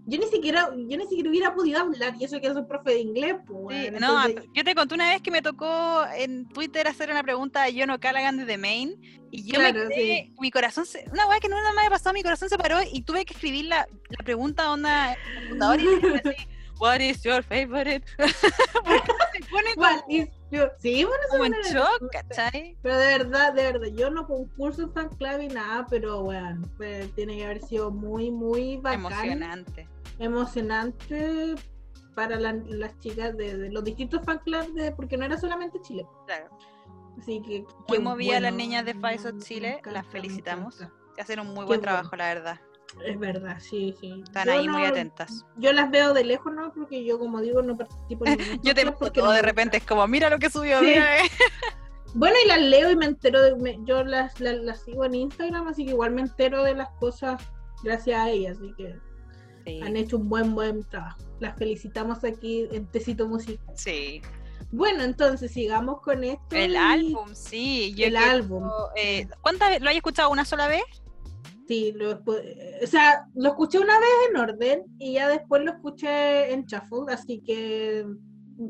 yo ni siquiera yo ni siquiera hubiera podido hablar, y eso que soy profe de inglés, pues. Sí, no, yo te conté una vez que me tocó en Twitter hacer una pregunta a John O'Callaghan desde Maine, y yo Claro, me quedé- sí. mi corazón, se, una weá que nunca me había pasado, mi corazón se paró y tuve que escribir la, la pregunta onda en el computador y así, What is your favorite? Porque se pone como, What is your- Sí, bueno, como en shock, ¿cachai? Pero de verdad, de verdad, yo no concurso club y nada, pero bueno, pues, tiene que haber sido muy, muy bacán. Emocionante. emocionante para la- las chicas de, de los distintos fan clubs, de, porque no era solamente Chile. Claro. Así que. Muy movida las bueno, niñas de me Chile, encanta, las felicitamos. Hacen un muy Qué buen bueno. trabajo, la verdad. Es verdad, sí, sí. Están Yo ahí muy atentas. Yo las veo de lejos, ¿no? Porque yo, como digo, no participo en Yo te porque todo no de repente, es como, mira lo que subió, Sí. mira. eh". Bueno, y las leo y me entero de. me- yo las, las, las sigo en Instagram, así que igual me entero de las cosas gracias a ellas, así que Sí, han hecho un buen, buen trabajo. Las felicitamos aquí en Tecito Música. sí. Bueno, entonces sigamos con esto. El y- álbum, sí. Yo El álbum. eh, ¿Cuántas veces? ¿Lo has escuchado una sola vez? Sí, lo, o sea, lo escuché una vez en orden y ya después lo escuché en shuffle, así que,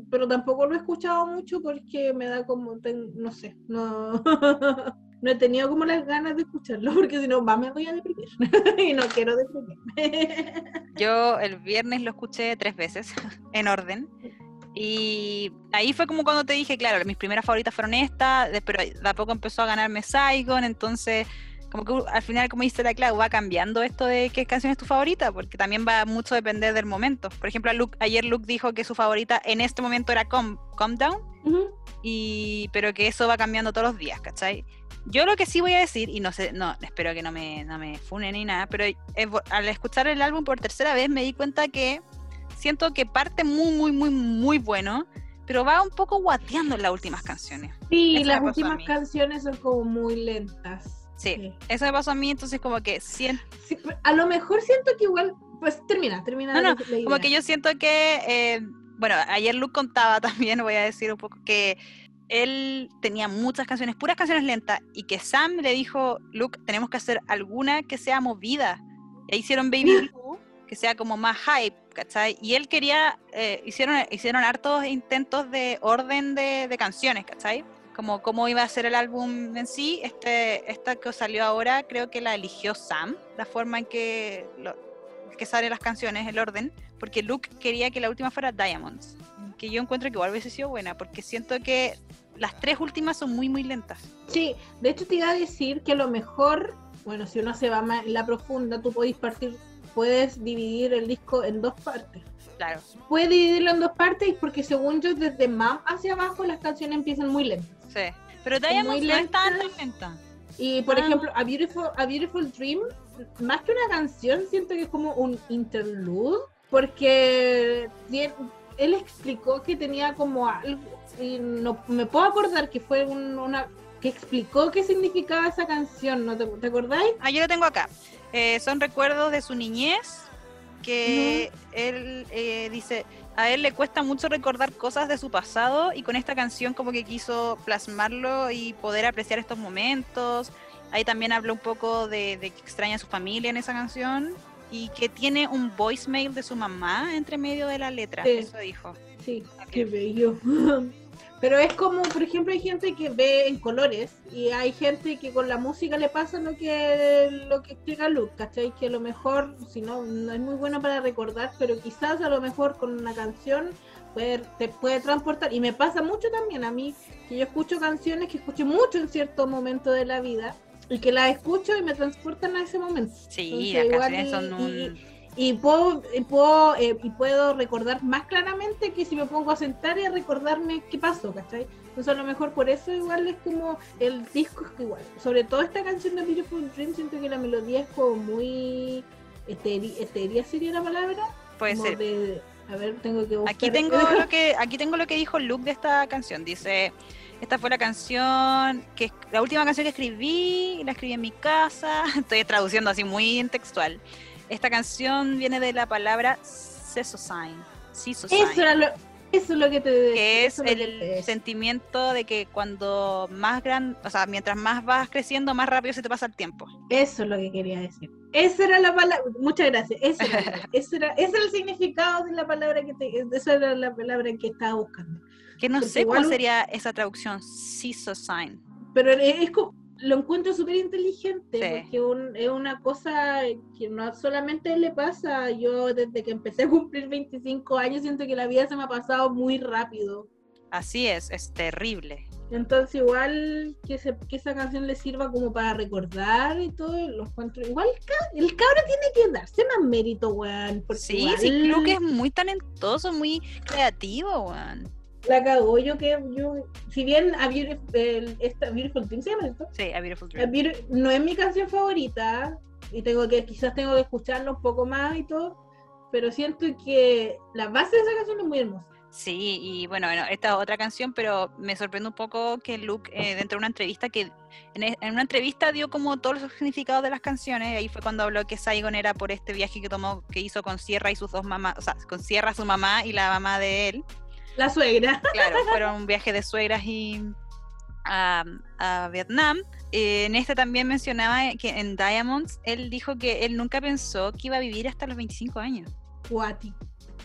pero tampoco lo he escuchado mucho porque me da como, no sé, no, no he tenido como las ganas de escucharlo porque si no, más me voy a deprimir y no quiero deprimirme. Yo el viernes lo escuché tres veces, en orden. Y ahí fue como cuando te dije, claro, mis primeras favoritas fueron estas, pero de poco empezó a ganarme Saigon, entonces como que al final, como dice la Clau, va cambiando esto de qué canción es tu favorita, porque también va mucho a depender del momento. Por ejemplo, Luke- ayer Luke dijo que su favorita en este momento era Calm, Calm Down, Ujú. y, pero que eso va cambiando todos los días, ¿cachai? Yo lo que sí voy a decir, y no sé, no, espero que no me, no me funen ni nada, pero es vo- al escuchar el álbum por tercera vez me di cuenta que siento que parte muy, muy, muy, muy bueno, pero va un poco guateando en las últimas canciones. Sí, Eso las últimas canciones son como muy lentas. Sí, eso me pasó a mí, entonces como que siento, Sí, a lo mejor siento que igual, pues termina, termina. No, no, la como que yo siento que, eh, bueno, ayer Luke contaba también, voy a decir un poco, que él tenía muchas canciones, puras canciones lentas, y que Sam le dijo, Luke, tenemos que hacer alguna que sea movida. Y ahí hicieron Baby Blue, que sea como más hype, ¿cachai? Y él quería, eh, hicieron, hicieron hartos intentos de orden de, de canciones, ¿cachai? Como cómo iba a ser el álbum en sí, este, esta que salió ahora creo que la eligió Sam, la forma en que, lo- que salen las canciones, el orden, porque Luke quería que la última fuera Diamonds, que yo encuentro que igual hubiese sido buena, porque siento que las tres últimas son muy, muy lentas. Sí, de hecho te iba a decir que a lo mejor, bueno, si uno se va más en la profunda, tú podéis partir, puedes dividir el disco en dos partes. Claro. Puedes dividirlo en dos partes porque según yo, desde Mam hacia abajo las canciones empiezan muy lentas. Sí. Pero Diamonds muy no es tan lenta. Y por Ah. ejemplo, a Beautiful, a Beautiful Dream, más que una canción, siento que es como un interlude, porque él explicó que tenía como algo, y no me puedo acordar que fue un- una que explicó qué significaba esa canción, ¿no te, te acordáis? Ah, yo lo tengo acá. Eh, son recuerdos de su niñez que él eh, dice, a él le cuesta mucho recordar cosas de su pasado y con esta canción como que quiso plasmarlo y poder apreciar estos momentos. Ahí también habló un poco de, de que extraña a su familia en esa canción y que tiene un voicemail de su mamá entre medio de la letra. Sí. Eso dijo. Sí, qué bello. Pero es como, por ejemplo, hay gente que ve en colores y hay gente que con la música le pasa lo que lo que explica Luke, ¿cachai? Que a lo mejor, si no, no es muy bueno para recordar, pero quizás a lo mejor con una canción puede, te puede transportar. Y me pasa mucho también a mí, que yo escucho canciones que escuché mucho en cierto momento de la vida y que las escucho y me transportan a ese momento. Sí, Entonces, las igual canciones son un... Y puedo, y puedo, eh, y puedo recordar más claramente que si me pongo a sentar y a recordarme qué pasó, ¿cachai? Entonces a lo mejor por eso igual es como el disco es igual. Sobre todo esta canción de Beautiful Dream, siento que la melodía es como muy etérea sería la palabra. Puede ser. a ver, tengo que Aquí tengo lo que aquí tengo lo que dijo Luke de esta canción. Dice, esta fue la canción que la última canción que escribí, la escribí en mi casa. Estoy traduciendo así muy en textual. Esta canción viene de la palabra Sesosign. Eso era lo, eso es lo que te Que es el sentimiento de que cuando más grande, o sea, mientras más vas creciendo, más rápido se te pasa el tiempo. Eso es lo que quería decir. Esa era la palabra, muchas gracias. Ese era, ese era, ese era el significado de la palabra que te, esa era la palabra que estaba buscando. Que no sé cuál sería esa traducción, sign. Pero es como, lo encuentro súper inteligente, porque es una cosa que no solamente le pasa, yo desde que empecé a cumplir 25 años siento que la vida se me ha pasado muy rápido. Así es, es terrible. Entonces igual que, que esa canción le sirva como para recordar y todo, lo encuentro igual el cabro tiene que darse más mérito, weón. Sí, sí, creo que es muy talentoso, muy creativo, weón la cagó. Yo que yo, si bien a Beautiful, esta, Beautiful Dream se llama esto. Sí, a Beautiful Dream. no es mi canción favorita y tengo que quizás tengo que escucharlo un poco más y todo, pero siento que la base de esa canción es muy hermosa. Sí, y bueno, bueno, esta es otra canción, pero me sorprende un poco que Luke, eh, dentro de una entrevista, que en, e, en, una entrevista dio como todos los significados de las canciones, y ahí fue cuando habló que Saigon era por este viaje que tomó, que hizo con Sierra y sus dos mamás, o sea, con Sierra su mamá y la mamá de él. La suegra. Claro, fueron un viaje de suegras y a, Vietnam. Eh, en este también mencionaba que en Diamonds él dijo que él nunca pensó que iba a vivir hasta los 25 años. Guati.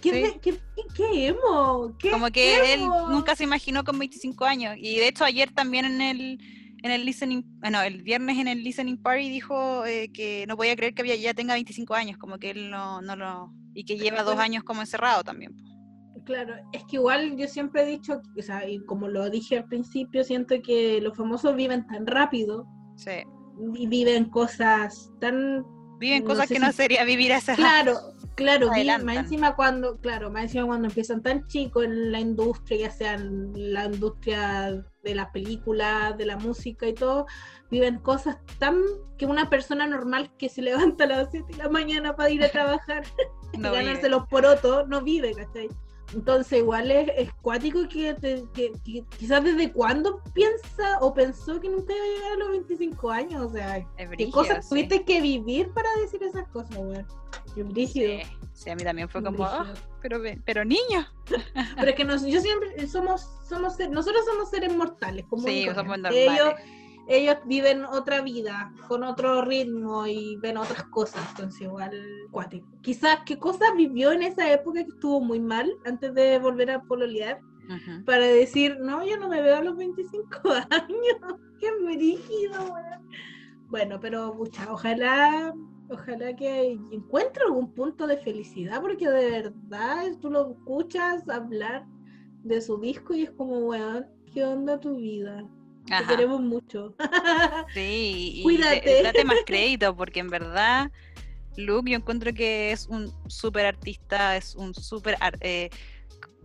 ¿Qué, ¿qué, qué, emo? Como que él nunca se imaginó con 25 años. Y de hecho ayer también en el en el listening, bueno, el viernes en el listening party dijo eh, que no podía creer que ya tenga 25 años, como que él no, no lo... y que lleva dos años como encerrado también. Claro, es que igual yo siempre he dicho, o sea, y como lo dije al principio, siento que los famosos viven tan rápido. Sí. Y viven cosas tan... Viven cosas que no sería vivir a esa Claro, claro, más encima cuando, claro, más encima cuando empiezan tan chicos en la industria, ya sea la industria de las películas, de la música y todo, viven cosas tan que una persona normal que se levanta a las 7 de la mañana para ir a trabajar y ganarse los porotos, no vive, ¿cachai? Entonces, igual es, es cuático que, quizás desde cuándo piensa o pensó que nunca iba a llegar a los 25 años. O sea, ¿qué cosas tuviste que vivir para decir esas cosas, weón? Sí, sí, a mí también fue como, ah, pero, pero niño. pero es que nos, yo siempre somos, somos, nosotros somos seres mortales, como sí, somos normales. Ellos, ellos viven otra vida, con otro ritmo y ven otras cosas, entonces igual cuático. Quizás qué cosas vivió en esa época que estuvo muy mal antes de volver a pololear. Para decir, no, yo no me veo a los 25 años. Qué rígido, Bueno, pero mucha, ojalá, ojalá que encuentre algún punto de felicidad, porque de verdad tú lo escuchas hablar de su disco y es como, weón, ¿qué onda tu vida? Te queremos mucho. Sí, y Cuídate. date más crédito, porque en verdad, Luke, yo encuentro que es un súper artista, es un súper. Eh,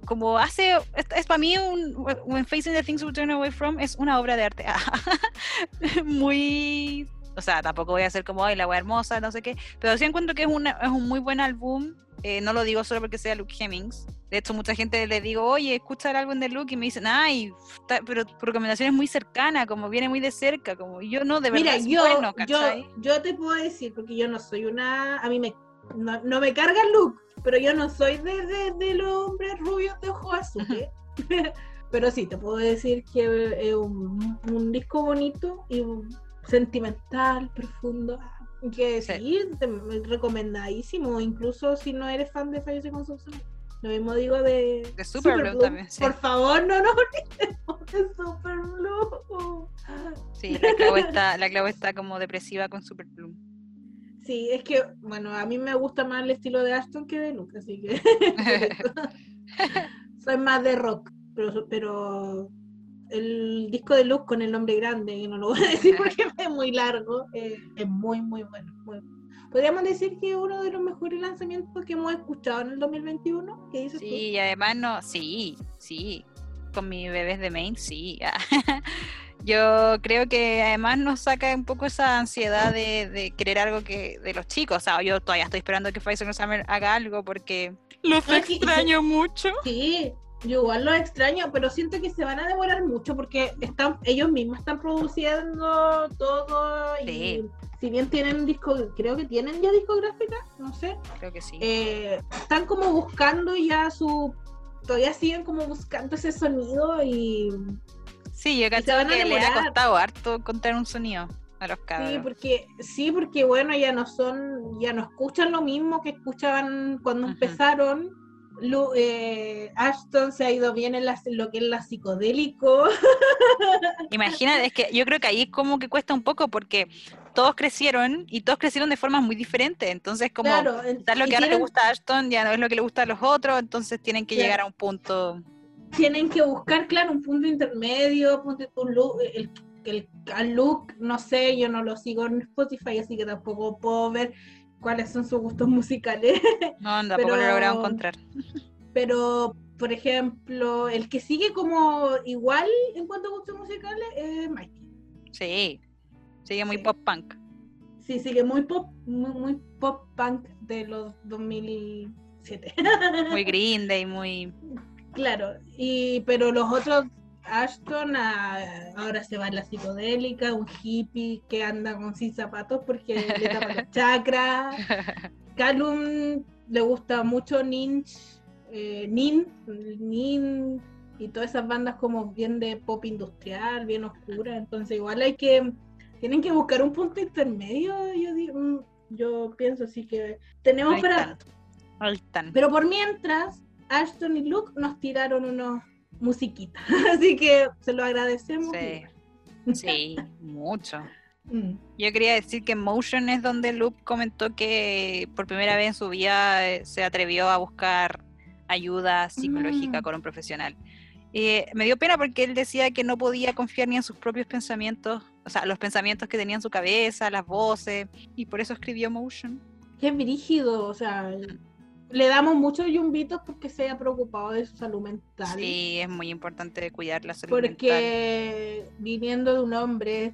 como hace. Es, para mí, un, When Facing the Things We Turn Away From es una obra de arte. Muy. O sea, tampoco voy a hacer como, ay, la wea hermosa, no sé qué. Pero sí encuentro que es, una, es un muy buen álbum eh, no lo digo solo porque sea Luke Hemmings. De hecho, mucha gente le digo, oye, escucha el álbum de Luke y me dicen, ay, pero tu recomendación es muy cercana, como viene muy de cerca, como yo no, de verdad. Mira, yo, yo, yo te puedo decir, porque yo no soy una, a mí me, no, me carga Luke, pero yo no soy de, de, los hombres rubios de ojos azules. pero sí, te puedo decir que es un, un disco bonito y sentimental, profundo que sí, recomendadísimo, incluso si no eres fan de Fallece con Subsonic. Lo mismo digo de, de Super, también. Por favor, no nos olvidemos de Super Blue. Sí, la clave está, la clave está como depresiva con Super Blue. Sí, es que, bueno, a mí me gusta más el estilo de Aston que de Luke, así que. Soy más de rock, pero, pero el disco de Luz con el nombre grande, que no lo voy a decir porque es muy largo, eh, es muy, muy bueno. Podríamos decir que es uno de los mejores lanzamientos que hemos escuchado en el 2021. ¿Qué dices sí, y además no, sí, sí. con mis bebés de main, sí. Yo creo que además nos saca un poco esa ansiedad de, de querer algo que de los chicos. O sea, yo todavía estoy esperando que Pfizer Summer haga algo porque los extraño mucho. Sí, yo igual los extraño, pero siento que se van a demorar mucho porque están ellos mismos están produciendo todo y si bien tienen disco, creo que tienen ya discográfica, no sé. Creo que sí. Eh, están como buscando ya su todavía siguen como buscando ese sonido y Sí, yo creo que le ha costado harto encontrar un sonido a los cabros. Sí, porque, sí, porque bueno, ya no son, ya no escuchan lo mismo que escuchaban cuando empezaron. Eh, Ashton se ha ido bien en, lo que es la psicodélico. Imagina, es que yo creo que ahí como que cuesta un poco porque todos crecieron y todos crecieron de formas muy diferentes. Entonces, como claro, dar lo que ahora le gusta a Ashton ya no es lo que le gusta a los otros, entonces tienen que llegar a un punto tienen que buscar, claro, un punto intermedio, punto look, el, el, look, no sé, yo no lo sigo en Spotify, así que tampoco puedo ver cuáles son sus gustos musicales. No, tampoco lo he logrado encontrar. Pero, por ejemplo, el que sigue como igual en cuanto a gustos musicales es Mikey. Sí, sigue muy pop punk. Sí, sigue muy pop, muy, muy pop punk de los 2007. Muy Green Day, muy Claro, y pero los otros, Ashton ahora se va en la psicodélica, un hippie que anda con sin zapatos porque le tapa los chakras. Callum le gusta mucho Ninch, eh, Nin, Nin y todas esas bandas como bien de pop industrial, bien oscura, entonces igual hay que, tienen que buscar un punto intermedio, yo mm, yo pienso así que tenemos para... Pero por mientras, Ashton y Luke nos tiraron unos musiquitas, así que se lo agradecemos. Sí, mucho. Mm. Yo quería decir que Motion es donde Luke comentó que por primera vez en su vida eh, se atrevió a buscar ayuda psicológica mm. con un profesional. Eh, me dio pena porque él decía que no podía confiar ni en sus propios pensamientos, o sea, los pensamientos que tenía en su cabeza, las voces, y por eso escribió Motion. Qué brígido, o sea, le damos muchos yumbitos porque se haya preocupado de su salud mental. Sí, es muy importante cuidar la salud porque mental. Porque viniendo de un hombre,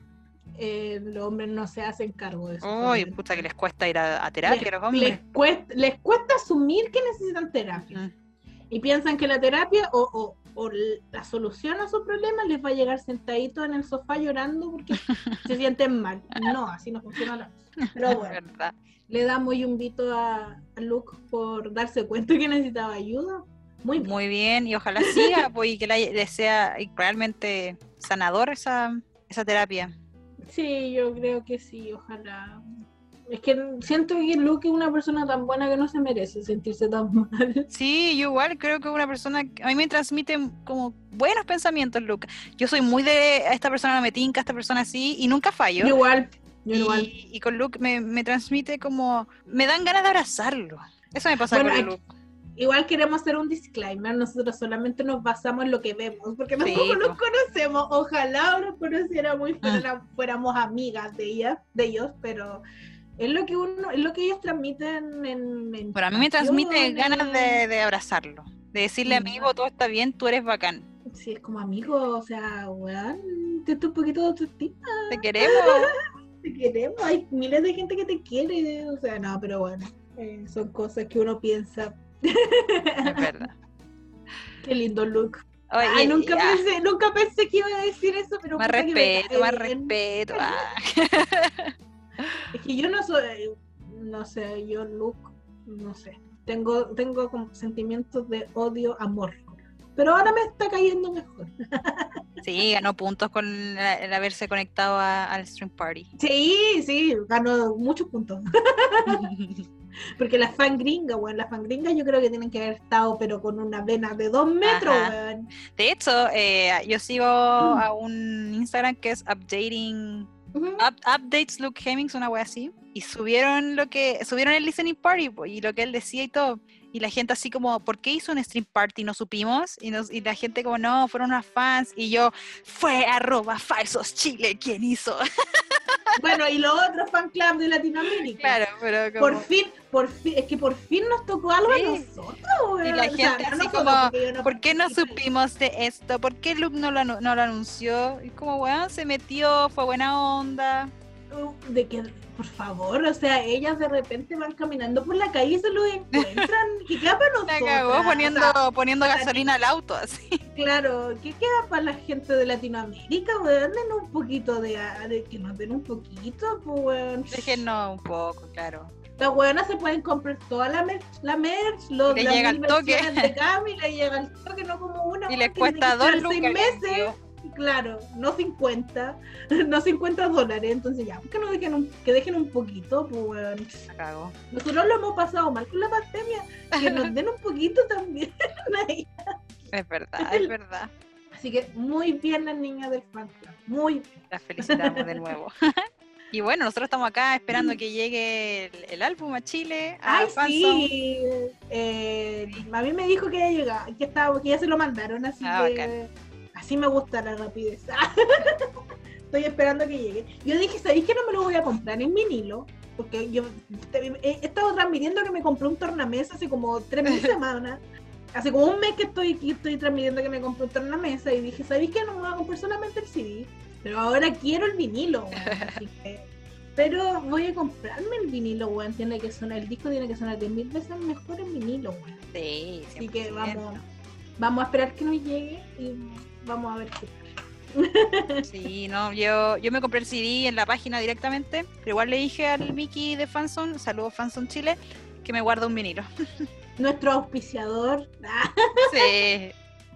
eh, los hombres no se hacen cargo de eso. Uy, puta que les cuesta ir a, terapia a los hombres. Les cuesta, les cuesta asumir que necesitan terapia. Y piensan que la terapia o, la solución a sus problemas les va a llegar sentadito en el sofá llorando porque se sienten mal. No, así no funciona la cosa. Pero bueno le damos un vito a, Luke por darse cuenta que necesitaba ayuda. Muy bien. Muy bien, y ojalá siga pues, y que le sea realmente sanador esa, esa terapia. Sí, yo creo que sí, ojalá. Es que siento que Luke es una persona tan buena que no se merece sentirse tan mal. Sí, yo igual creo que es una persona a mí me transmite como buenos pensamientos, Luke. Yo soy muy de esta persona me tinca, esta persona así, y nunca fallo. igual. Y, con Luke me, transmite como. Me dan ganas de abrazarlo. Eso me pasa con Luke. Igual queremos hacer un disclaimer, nosotros solamente nos basamos en lo que vemos, porque tampoco nos conocemos. Ojalá nos conociéramos y ah. fuéramos amigas de ellas, de ellos, pero es lo que uno, es lo que ellos transmiten en, en Pero a mí me transmite ganas de, abrazarlo, de decirle amigo, todo está bien, tú eres bacán. Sí, es como amigo, o sea, weón, te un poquito de autoestima. Te queremos. te queremos, hay miles de gente que te quiere, o sea, no, pero bueno, eh, son cosas que uno piensa. Es verdad. Qué lindo look. Ay, nunca, pensé, nunca pensé que iba a decir eso, pero... Más respeto, más respeto. Ah. Es que yo no soy, no sé, yo look, no sé. Tengo, tengo como sentimientos de odio, amor pero ahora me está cayendo mejor. Sí, ganó puntos con el, haberse conectado al Stream Party. Sí, sí, ganó muchos puntos. Porque las fan gringas, bueno, las fan gringas yo creo que tienen que haber estado, pero con una vena de dos metros, De hecho, eh, yo sigo a un Instagram que es Updating. Updates Luke Hemmings, una wea así. Y subieron lo que. Subieron el listening party y lo que él decía y todo. Y la gente así como, ¿por qué hizo un stream party? No supimos. Y, nos, y la gente como, no, fueron unas fans. Y yo, fue arroba falsos Chile quien hizo. Bueno, y los otros fan club de Latinoamérica. Claro, pero como... Por fin, por fin, es que por fin nos tocó algo Sí. a nosotros. Y la O sea, gente no así como, no ¿por qué no supimos de esto? ¿Por qué Luke no lo, anu- no lo anunció? Y como, weón, se metió, fue buena onda. De que, por favor, o sea, ellas de repente van caminando por la calle y se los encuentran. ¿Qué queda para nosotros? cagó poniendo, poniendo para gasolina al auto, así. Claro, ¿qué queda para la gente de Latinoamérica, weón? Den un poquito de, de que nos den un poquito, pues, weón. Déjenos un poco, claro. Las weonas se pueden comprar toda la merch, la merch los, le las llega al toque. de Cami, le llega al toque, no como una. Y les cuesta dos lucas. seis meses. tío. Claro, no 50, no 50 dólares, entonces ya, que, no dejen un, que dejen un poquito, pues. Nosotros lo hemos pasado mal con la pandemia, que nos den un poquito también. Es verdad, es verdad. Así que muy bien las niñas del fan club, muy bien. Las felicitamos de nuevo. Y bueno, nosotros estamos acá esperando que llegue el, el álbum a Chile, a Ay, sí. Eh, a mí me dijo que ya llegaba, que estaba, que ya se lo mandaron, así Ah, que bacán. Así me gusta la rapidez. Estoy esperando que llegue. Yo dije, ¿sabéis que no me lo voy a comprar en vinilo? Porque yo te- he estado transmitiendo que me compré un tornamesa hace como tres mil semanas. Hace como un mes que estoy, que estoy transmitiendo que me compré un tornamesa y dije, ¿sabéis que no me voy a comprar solamente el CD? Pero ahora quiero el vinilo, así que... Pero voy a comprarme el vinilo, weón. Tiene que sonar, el disco tiene que sonar 10.000 veces mejor en vinilo, weón. Sí, Así que 100%. vamos, vamos a esperar que nos llegue y vamos a ver qué. Sí, no, yo, yo me compré el CD en la página directamente, pero igual le dije al Mickey de Fanson, saludos Fanson Chile, que me guarda un vinilo. Nuestro auspiciador, Sí,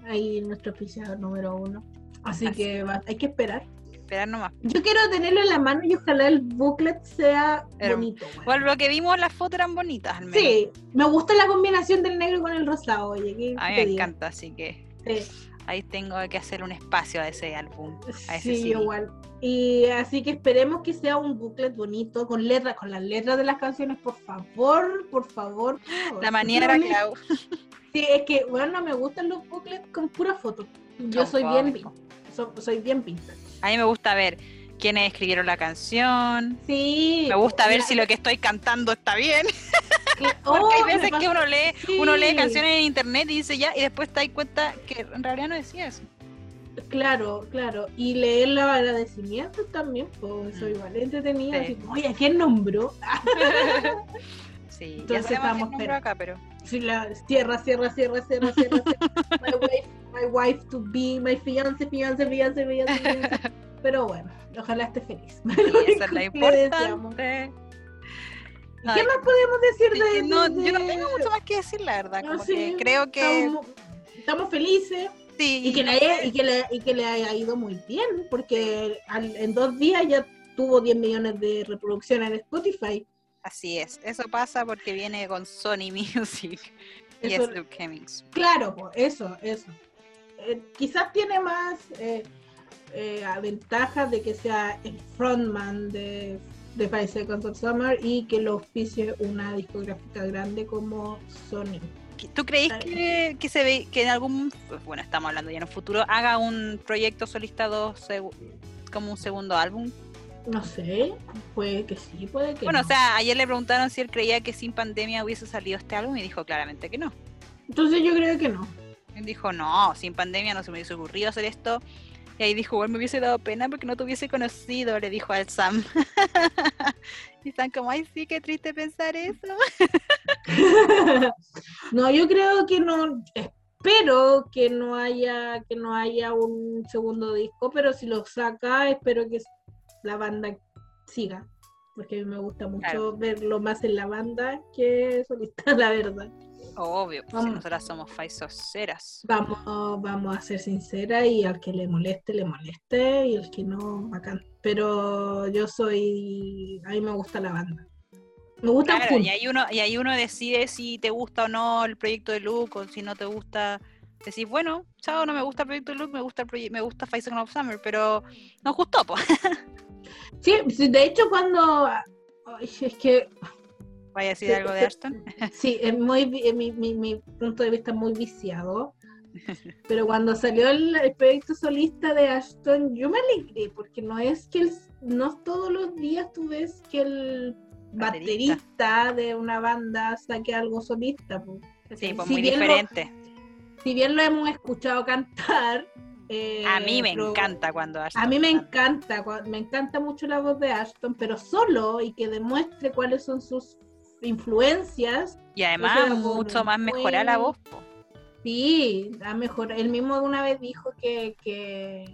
ahí nuestro auspiciador número uno. Así, Así. que va- hay que esperar. esperar nomás. Yo quiero tenerlo en la mano y ojalá el booklet sea Pero- bonito. Igual lo que vimos, las fotos eran bonitas al menos. Sí, me gusta la combinación del negro con el rosado, oye. ¿qué A mí me digo? encanta, así que Sí. Ahí tengo que hacer un espacio a ese álbum. A ese Sí, CD. igual. Y así que esperemos que sea un booklet bonito, con letras, con las letras de las canciones, por favor, por favor. por favor. La manera hago. Sí, es que, bueno, no me gustan los booklets con pura foto. Yo Son soy bien, fome. so- soy bien vintage. A mí me gusta ver quiénes escribieron la canción. Sí. Me gusta ver si lo que estoy cantando está bien. oh, hay veces que uno lee, Sí. uno lee canciones en internet y dice ya, y después te das cuenta que en realidad no decía eso. Claro, claro. Y leer los agradecimientos también, pues soy igual entretenido. Sí. Así, Oye, ¿a quién nombró? Sí, Entonces ya estamos quién esperando. acá, pero sí, la, cierra, cierra, cierra, cierra, cierra. my, wife, my wife to be, my fiance, fiance, fiance, fiance. fiance. Pero bueno, ojalá esté feliz. sí, esa es la importante. ¿Y Ay, ¿Qué más podemos decir de, que no, de- yo no de- tengo mucho más que decir, la verdad. No, Como sí, que creo que Estamos, estamos felices sí, y que, le haya, y, que le, y que le haya ido muy bien, porque al- en dos días ya tuvo 10 millones de reproducciones en Spotify. así es. Eso pasa porque viene con Sony Music y Eso- es Luke Hemmings. Claro, eso, eso. Eh, quizás tiene más eh, eh, ventajas de que sea el frontman de, de Five Seconds of Summer y que lo auspicie una discográfica grande como Sony. ¿Tú creéis Ay. que, que se ve que en algún bueno estamos hablando ya en un futuro haga un proyecto solista dos como un segundo álbum? No sé, puede que sí, puede que Bueno, no. o sea, ayer le preguntaron si él creía que sin pandemia hubiese salido este álbum y dijo claramente que no. Entonces yo creo que no. Él dijo, no, sin pandemia no se me hubiese ocurrido hacer esto. Y ahí dijo, bueno, me hubiese dado pena porque no te hubiese conocido, le dijo al Sam. y están como, ay, sí, qué triste pensar eso. no, yo creo que no. Espero que no haya que no haya un segundo disco, pero si lo saca, espero que la banda siga, porque a mí me gusta mucho Claro. verlo más en la banda que solista, la verdad. Obvio, pues si Vamos. nosotras somos faisoceras. Vamos, vamos a ser sinceras y al que le moleste, le moleste y el que no, bacán. Pero yo soy, a mí me gusta la banda. Me gusta Claro, y ahí uno, y ahí uno decide si te gusta o no el proyecto de Luke, o si no te gusta, decís, bueno, chao, no me gusta el proyecto de Luke, me gusta el me gusta Seconds of Summer, pero nos gustó, pues. Sí, sí, de hecho cuando ay, es que ¿Vaya a decir algo de Ashton? Sí, es muy, mi, mi, mi punto de vista muy viciado. Pero cuando salió el, el, proyecto solista de Ashton, yo me alegré, porque no es que el, no todos los días tú ves que el baterista, baterista de una banda saque algo solista. Pues. Sí, pues si muy diferente. Lo, si bien lo hemos escuchado cantar. Eh, a mí me encanta cuando Ashton. A mí me encanta, me encanta mucho la voz de Ashton, pero solo y que demuestre cuáles son sus influencias. Y además, mucho más mejorar la voz. Po. Sí, a mejor. Él mismo una vez dijo que, que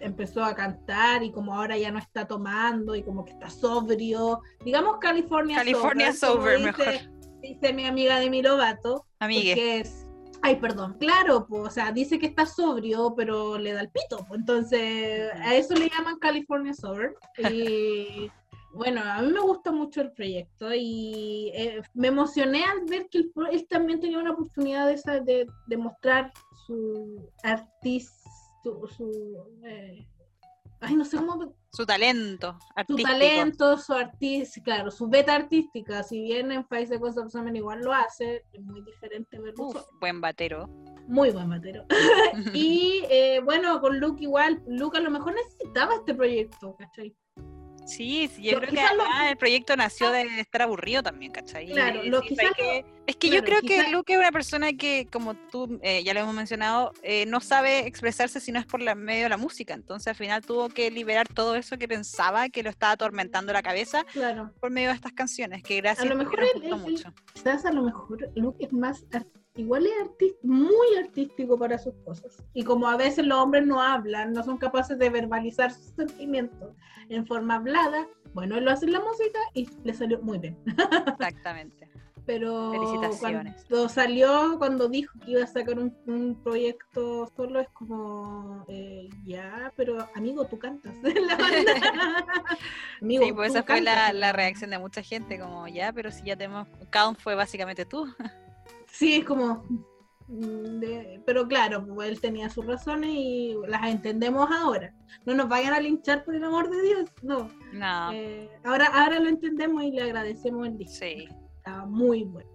empezó a cantar y como ahora ya no está tomando y como que está sobrio. Digamos California, California Sober, dice, mejor. Dice mi amiga de Mirovato. Amiga. Que es, ay, perdón, claro, pues, o sea, dice que está sobrio, pero le da el pito. Pues, entonces, a eso le llaman California Sober. Y bueno, a mí me gusta mucho el proyecto y eh, me emocioné al ver que él, él, también tenía una oportunidad de, esa, de, de mostrar su artista, su, su eh, ay, no sé cómo... Su talento artístico. Su talento, su artista, claro, su beta artística, si bien en Face de Cosas igual lo hace, es muy diferente verlo. Uf, buen batero. Muy buen batero. y eh, bueno, con Luke igual, Luke a lo mejor necesitaba este proyecto, ¿cachai? Sí, sí, yo creo que el proyecto nació de estar aburrido también, ¿cachai? Claro, lo sí, que, es que yo creo que Luke es una persona que, como tú eh, ya lo hemos mencionado, eh, no sabe expresarse si no es por la, medio de la música. Entonces al final tuvo que liberar todo eso que pensaba que lo estaba atormentando la cabeza claro. por medio de estas canciones, que gracias a lo mejor él, mucho. Quizás a lo mejor Luke es más igual es muy artístico para sus cosas. Y como a veces los hombres no hablan, no son capaces de verbalizar sus sentimientos en forma hablada, bueno, él lo hace en la música y le salió muy bien. Exactamente. Pero Felicitaciones. cuando salió, cuando dijo que iba a sacar un, un proyecto solo, es como, eh, ya, pero amigo, tú cantas la banda. amigo, sí, pues esa fue la, la, reacción de mucha gente, como, ya, pero si ya tenemos, Count fue básicamente tú. Sí, es como. Mm, de, pero claro, pues él tenía sus razones y las entendemos ahora. No nos vayan a linchar por el amor de Dios, no. No. Eh, ahora, ahora lo entendemos y le agradecemos el disco. Sí. Estaba muy bueno.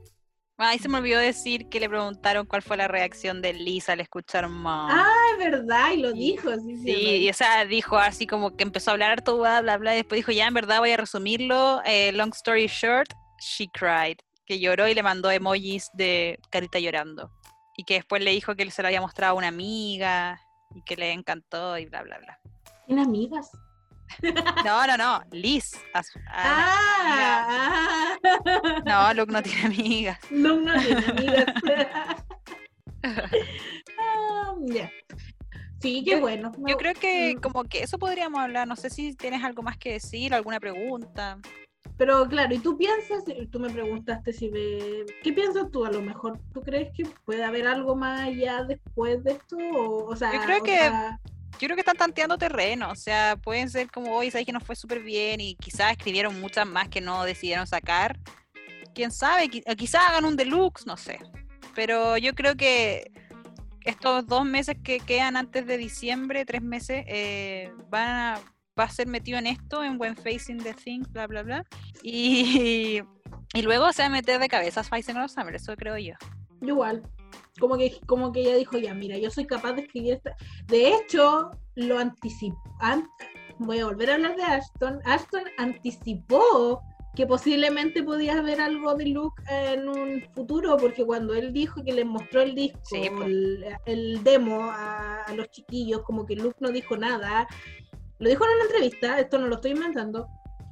Ahí se me olvidó decir que le preguntaron cuál fue la reacción de Lisa al escuchar Mom. Ah, es verdad, y lo dijo. Sí, sí, sí y o sea, dijo así como que empezó a hablar todo, bla, bla, bla, y después dijo, ya, en verdad voy a resumirlo. Eh, long story short, she cried que lloró y le mandó emojis de carita llorando. Y que después le dijo que se lo había mostrado a una amiga y que le encantó y bla, bla, bla. ¿Tiene amigas? No, no, no, Liz. A su, ah, ah. No, Luke no tiene amigas. Luke no tiene amigas. yeah. Sí, qué bueno. Yo creo que mm. como que eso podríamos hablar. No sé si tienes algo más que decir, alguna pregunta. Pero claro, y tú piensas, tú me preguntaste si me... ¿Qué piensas tú a lo mejor? ¿Tú crees que puede haber algo más allá después de esto? O, sea, yo creo que... Yo creo que están tanteando terreno, o sea, pueden ser como hoy, sabes que nos fue súper bien y quizás escribieron muchas más que no decidieron sacar. Quién sabe, quizás hagan un deluxe, no sé. Pero yo creo que estos dos meses que quedan antes de diciembre, tres meses, eh, van a, va a ser metido en esto, en When Facing the Thing, bla, bla, bla. Y, y luego se va a meter de cabeza a Spice los Summer, eso creo yo. Igual. Como que, como que ella dijo, ya, mira, yo soy capaz de escribir esta. De hecho, lo anticipó. voy a volver a hablar de Ashton. Ashton anticipó que posiblemente podía haber algo de Luke en un futuro, porque cuando él dijo que le mostró el disco, el, el, demo a, a, los chiquillos, como que Luke no dijo nada, lo dijo en una entrevista, esto no lo estoy inventando,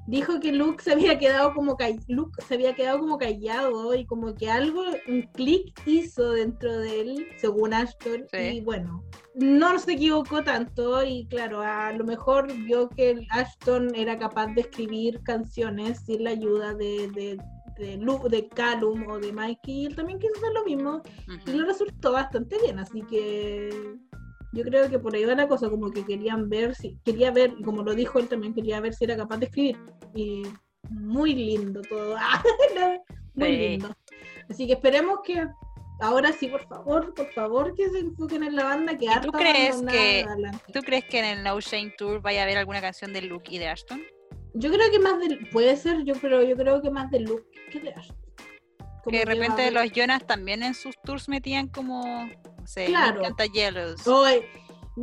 dijo que Luke se había quedado como Luke se había quedado como callado y como que algo, un clic hizo dentro de él, según Ashton, y bueno, no se equivocó tanto y claro, a lo mejor vio que Ashton era capaz de escribir canciones sin la ayuda de, de de, de Callum o de Mikey, y él también quiso hacer lo mismo y lo resultó bastante bien, así que yo creo que por ahí va la cosa, como que querían ver, si quería ver, como lo dijo él también, quería ver si era capaz de escribir. Y muy lindo todo. muy lindo. Así que esperemos que ahora sí, por favor, por favor, que se enfoquen en la banda. Que ¿Tú crees que, ¿Tú crees que en el No Shame Tour vaya a haber alguna canción de Luke y de Ashton? Yo creo que más de. Puede ser, yo, pero yo creo que más de Luke que de Ashley. Que de repente los Jonas también en sus tours metían como, no sé, Claro. me encanta Jealous.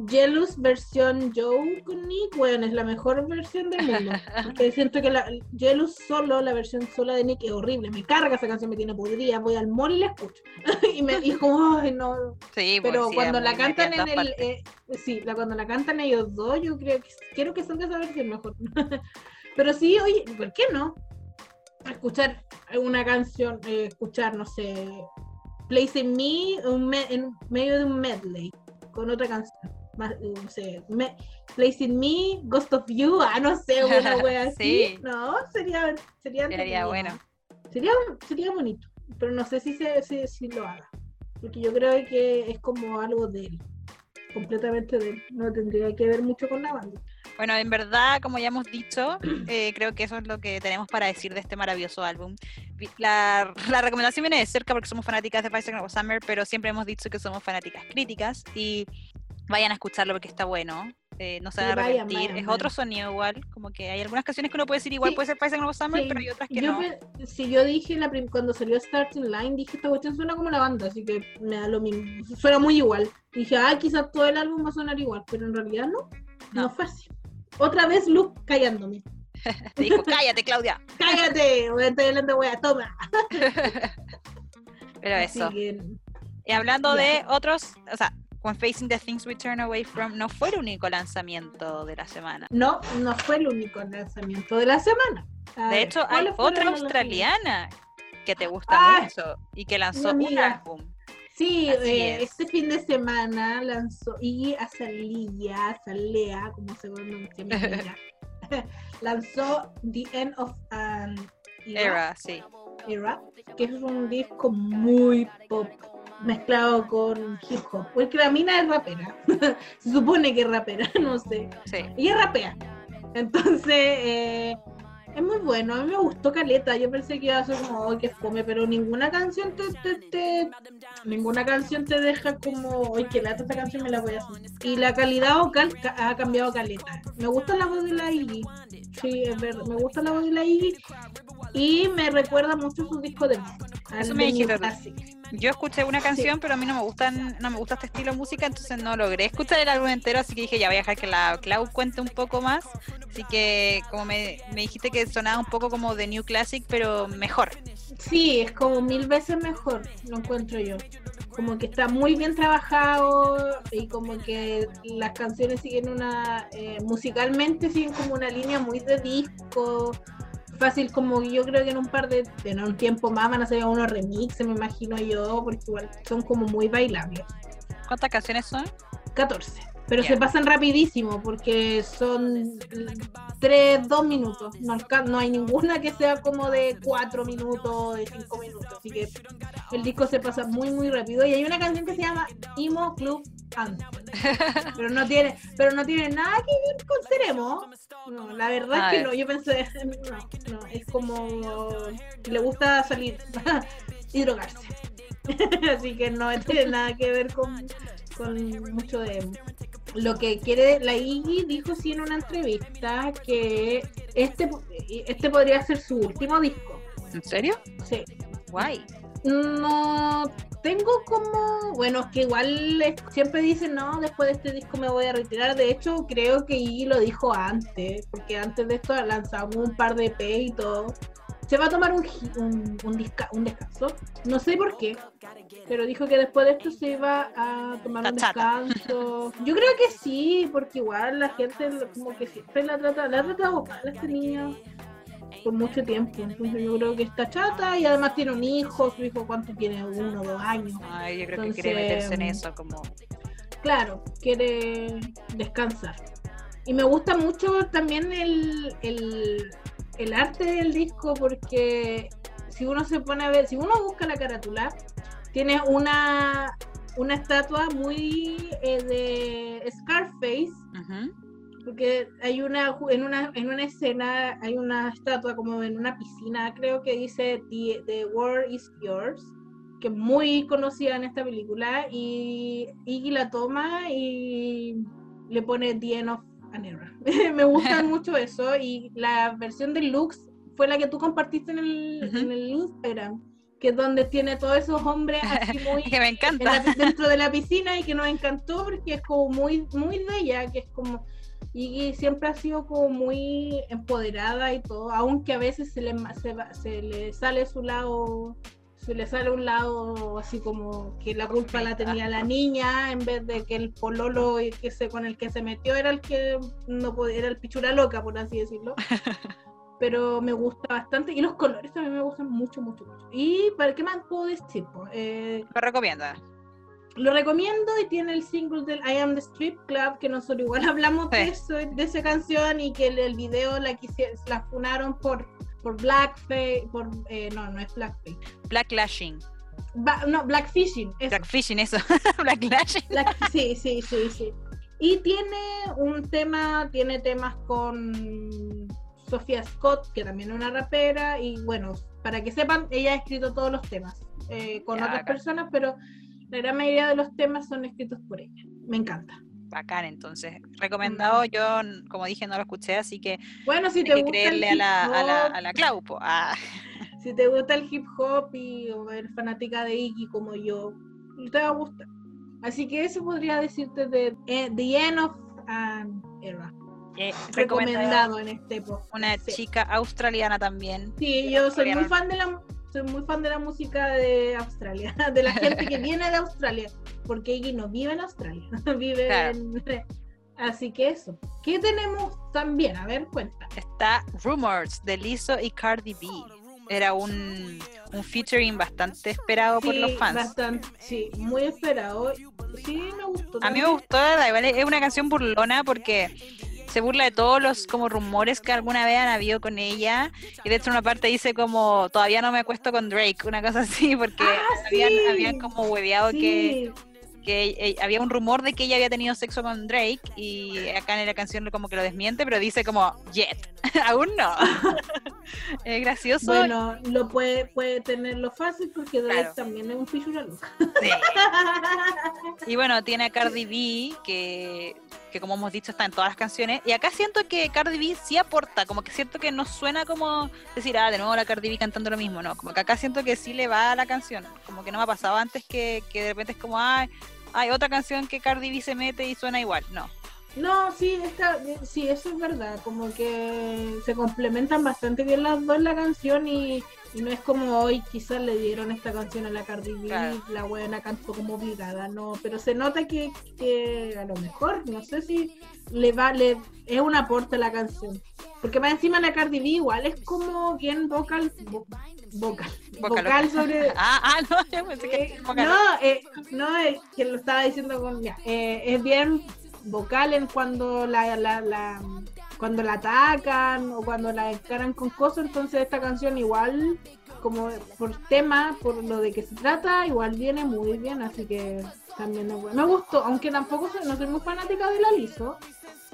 Jealous versión Joe con Nick, bueno, es la mejor versión del mundo. Porque siento que la Jealous solo, la versión sola de Nick es horrible. Me carga esa canción, me tiene podrida. Voy al mall y la escucho. y me dijo, ay, no. Sí, pues, Pero sí, cuando la cantan en el. eh, sí, la, cuando la cantan ellos dos, yo creo que quiero que salga esa versión mejor. Pero sí, oye, ¿por qué no? Escuchar una canción, eh, escuchar, no sé, Place in Me un me- en medio de un medley con otra canción. Más, eh, no sé, me- Place in Me, Ghost of You, ah, no sé, una wea así. Sí. No, sería, sería, Sería bueno. Sería, sería bonito, pero no sé si, se, si, si lo haga. Porque yo creo que es como algo de él, completamente de él. No tendría que ver mucho con la banda. Bueno, en verdad, como ya hemos dicho, eh, creo que eso es lo que tenemos para decir de este maravilloso álbum. La, recomendación viene de cerca porque somos fanáticas de Five Seconds Summer, pero siempre hemos dicho que somos fanáticas críticas y vayan a escucharlo porque está bueno. Eh, no se Sí, a arrepentir. vayan, es vayan. otro sonido igual, como que hay algunas canciones que uno puede decir igual Sí. puede ser Seconds of Summer, Sí, pero hay otras que yo no. si yo dije la cuando salió Starting Line, dije esta cuestión suena como la banda, así que me da lo mismo. Suena muy igual. Dije, ah, quizás todo el álbum va a sonar igual, pero en realidad no. No, No. fue así. Otra vez Luke callándome. Te dijo, cállate, Claudia. ¡Cállate! Voy a estar hablando, wea, toma. Pero eso. que, Y hablando de otros, o sea, When Facing the Things We Turn Away From no fue el único lanzamiento de la semana. no, no fue el único lanzamiento de la semana. A De ver, hecho, hay ¿cuáles fueron otra australiana que te gusta Ah, mucho y que lanzó un álbum. Sí, eh, es. este fin de semana lanzó Iggy Azalea, Azalea, como se pronuncia mi amiga, lanzó The End of an Era, Era, sí. Era, que es un disco muy pop mezclado con hip hop. Porque la mina es rapera, se supone que es rapera, no sé. Sí. Ella rapea. Entonces, eh, es muy bueno. A mí me gustó Caleta. Yo pensé que iba a ser como, "Ay, que fome, pero ninguna canción te, te, te- ninguna canción te deja como, oye, que lata esta canción me la voy a hacer. Y la calidad vocal ca- ha cambiado Caleta. Me gusta la voz de la Iggy. Sí, es verdad. Me gusta la voz de la Iggy. Y me recuerda mucho su disco de Eso me dijiste. Yo escuché una canción, pero a mí no me gustan, no me gusta este estilo de música, entonces no logré escuchar el álbum entero, así que dije, ya voy a dejar que la Clau cuente un poco más. Así que como me, me dijiste que sonaba un poco como de New Classic, pero mejor. Sí, es como mil veces mejor, lo encuentro yo. Como que está muy bien trabajado y como que las canciones siguen una, eh, musicalmente siguen como una línea muy de disco. Fácil como yo creo que en un par de, en un tiempo más van a salir unos remixes, me imagino yo, porque igual son como muy bailables. ¿Cuántas canciones son? 14. Pero se pasan rapidísimo porque son 3, 2 minutos. No, hay ninguna que sea como de 4 minutos, de 5 minutos. Así que el disco se pasa muy, muy rápido. Y hay una canción que se llama Emo Club Anthem. Pero no tiene, pero no tiene nada que ver con Seremo. No, la verdad A es que ver. no. Yo pensé, no, no, es como le gusta salir y drogarse. Así que no tiene nada que ver con, con mucho de. Lo que quiere la Iggy dijo sí en una entrevista que este, este podría ser su último disco. ¿En serio? Sí. Guay. No tengo como, bueno, es que igual siempre dicen, no, después de este disco me voy a retirar. De hecho, creo que Iggy lo dijo antes, porque antes de esto lanzamos un par de EP y todo. Se va a tomar un, un, un disca- un descanso. No sé por qué, pero dijo que después de esto se iba a tomar un descanso. Yo creo que sí, porque igual la gente como que siempre la trata, la ha tratado mal a este niño por mucho tiempo. Entonces yo creo que está chata y además tiene un hijo, su hijo cuánto tiene, uno, dos años. Ay, yo creo que Entonces, quiere meterse en eso, como... Claro, quiere descansar. Y me gusta mucho también el, el, el arte del disco porque si uno se pone a ver, si uno busca la carátula, tiene una, una estatua muy eh, de Scarface porque hay una en una en una escena hay una estatua como en una piscina creo que dice the, the world is yours que es muy conocida en esta película y Iggy la toma y le pone the end of Anera. me gusta mucho eso y la versión de Lux fue la que tú compartiste en el, en el Instagram que es donde tiene todos esos hombres así muy que me encanta. la- dentro de la piscina y que nos encantó porque es como muy muy de ella que es como y siempre ha sido como muy empoderada y todo aunque a veces se le se, se le sale su lado se le sale un lado así como que la culpa la tenía la niña en vez de que el pololo que se con el que se metió era el que no podía, era el pichura loca por así decirlo pero me gusta bastante y los colores también me gustan mucho, mucho, mucho. ¿Y para qué más puedo decir? Eh, Lo recomienda. lo recomiendo y tiene el single del I Am the Strip Club, que nosotros igual hablamos de, Sí. eso, de esa canción y que el, el video la, quisi- la funaron por, por Blackface, por, eh, no, no es Blackface, Blacklashing. Ba- no, Blackfishing, eso. Blackfishing, eso. Blacklashing. Black- sí, sí, sí, sí. Y tiene un tema, tiene temas con Sofía Scott, que también es una rapera, y bueno, para que sepan, ella ha escrito todos los temas eh, con Ya, otras acá. personas, pero la gran mayoría de los temas son escritos por ella. Me encanta. Bacán, entonces. Recomendado, yo, como dije, no lo escuché, así que Bueno, si te que gusta el creerle a hip la, a la, hop, a la Clau, po. Ah, si te gusta el hip hop y o eres fanática de Iggy como yo, te va a gustar. Así que eso podría decirte de eh, The End of an Era. eh, recomendado. Recomendado en este podcast. Una Sí. chica australiana también. Sí, yo soy muy fan de la soy muy fan de la música de Australia, de la gente que viene de Australia, porque Iggy no vive en Australia, vive Claro. en Así que eso. ¿Qué tenemos también? A ver, cuenta. Está Rumors de Lizzo y Cardi B. Era un, un featuring bastante esperado por Sí, los fans. bastante, sí, muy esperado. Sí, me gustó. A mí me gustó, es una canción burlona porque se burla de todos los como rumores que alguna vez han habido con ella. Y de hecho una parte dice como, todavía no me acuesto con Drake, una cosa así, porque Ah, habían, sí. habían como hueveado que, Sí, que eh, había un rumor de que ella había tenido sexo con Drake y acá en la canción como que lo desmiente, pero dice como, yet, aún no. es gracioso. bueno, lo puede, puede tenerlo fácil porque Drake Claro. también es un fichura loca. Sí. Y bueno, tiene a Cardi B, que, que como hemos dicho está en todas las canciones. Y acá siento que Cardi B sí aporta, como que siento que no suena como decir, ah, de nuevo la Cardi B cantando lo mismo, no. Como que acá siento que sí le va a la canción. Como que no me ha pasado antes que, que de repente es como, ay, hay otra canción que Cardi B se mete y suena igual. No. No, sí, está, sí, eso es verdad, como que se complementan bastante bien las dos en la canción y, y no es como hoy quizás le dieron esta canción a la Cardi B Claro. la buena cantó como obligada, no, pero se nota que, que a lo mejor, no sé si le va, le, es un aporte a la canción, porque más encima la Cardi B igual es como bien vocal, vo- vocal, Vocal, vocal sobre... Ah, ah, no, yo pensé que Eh, vocal. no, eh, no, es que lo estaba diciendo con eh, es bien vocal en cuando la, la, la- cuando la atacan o cuando la encaran con cosas, entonces esta canción igual como por tema, por lo de que se trata, igual viene muy bien, así que también es bueno. Me gustó, aunque tampoco no soy muy fanática de la Liso.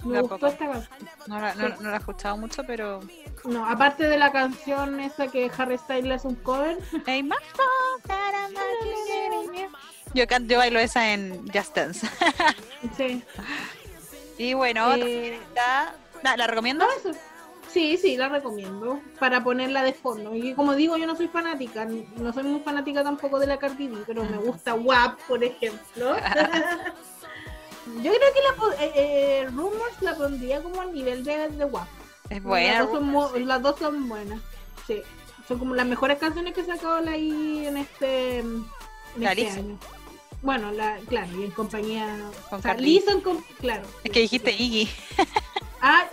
Me Tampoco. gustó esta canción. No, la- no, no la he escuchado mucho, pero. No, aparte de la canción esa que Harry Styles es un cover, Yo, can- yo bailo esa en Just Dance. sí. Y bueno, otra Eh, está- ¿La, la recomiendo? No, eso. Sí, sí, la recomiendo para ponerla de fondo. Y como digo, yo no soy fanática, no soy muy fanática tampoco de la Cardi B, pero me gusta WAP, por ejemplo. yo creo que la, eh, eh, Rumors la pondría como al nivel de, de WAP. Es buena. Las dos, son, mu- las dos son buenas. Sí, son como las mejores canciones que ha sacado la I en este, en este año. Bueno, la, claro, y en compañía. Con o sea, Cardi. Lizzo en com- claro. Es que dijiste Iggy. Ah,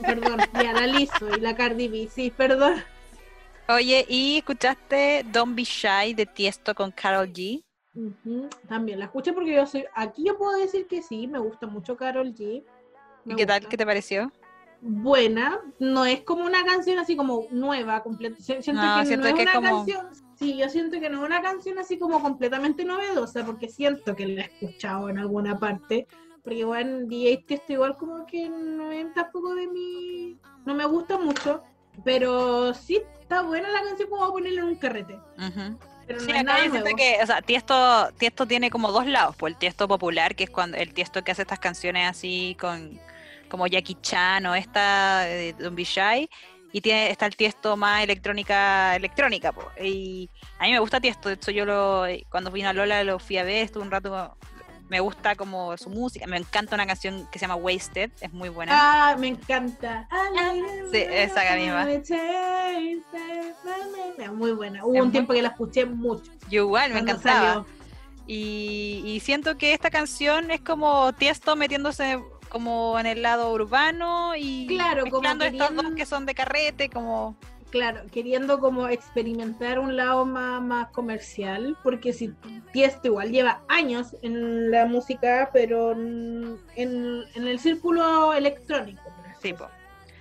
perdón, ya la Lizzo y la Cardi B, sí, perdón. Oye, ¿y escuchaste Don't Be Shy de Tiesto con Carol G? Ujú, También la escuché porque yo soy. Aquí yo puedo decir que sí, me gusta mucho Carol G. ¿Y qué tal? gusta. ¿Qué te pareció? Buena, no es como una canción así como nueva, completa. si- Siento No, que siento no es que una como- canción. Sí, yo siento que no es una canción así como completamente novedosa, porque siento que la he escuchado en alguna parte. Porque igual DJ Tiesto igual como que no es tampoco de mi. No me gusta mucho. Pero sí está buena la canción como a ponerla en un carrete. Ujú. Pero no Sí, acá yo siento nuevo. que, o sea, Tiesto, Tiesto tiene como dos lados, pues el Tiesto popular, que es cuando el Tiesto que hace estas canciones así con, como Jackie Chan o esta de Don Shy y tiene, está el Tiesto más electrónica, electrónica, po. y a mí me gusta Tiesto, de hecho yo lo, cuando vino a Lola lo fui a ver, estuve un rato, me gusta como su música, me encanta una canción que se llama Wasted, es muy buena. Ah, me encanta. Sí, esa misma. Muy buena, hubo un tiempo que la escuché mucho. Yo igual, me encantaba. Y, y, siento que esta canción es como Tiesto metiéndose como en el lado urbano y claro, mezclando estos dos que son de carrete, como claro, queriendo como experimentar un lado más, más comercial, porque si Tiesto igual lleva años en la música, pero en, en el círculo electrónico. Sí, po.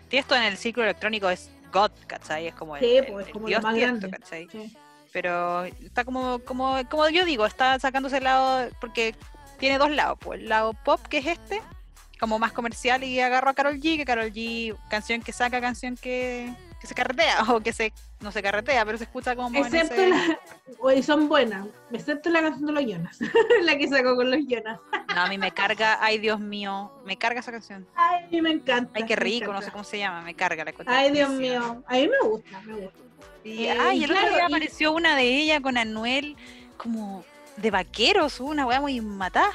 Tiesto en el círculo electrónico es God, ¿cachai? Es como el, como Dios más grande. ¿cachai? Pero está como, como, como yo digo, está sacándose el lado, porque tiene dos lados, pues el lado pop, que es este, como más comercial y agarro a Carol G, que Carol G, canción que saca, canción que, que se carretea, o que se, no se carretea, pero se escucha como Excepto la, son buenas, excepto la canción de los Jonas, la que sacó con los Jonas. no, a mí me carga, ay Dios mío, me carga esa canción. Ay, a mí me encanta. Ay, qué rico, no sé cómo se llama, me carga la Ay, Dios mío, a mí me gusta, me gusta. Y, eh, ay, el otro día apareció una de ella con Anuel, como de vaqueros, una weá muy matada.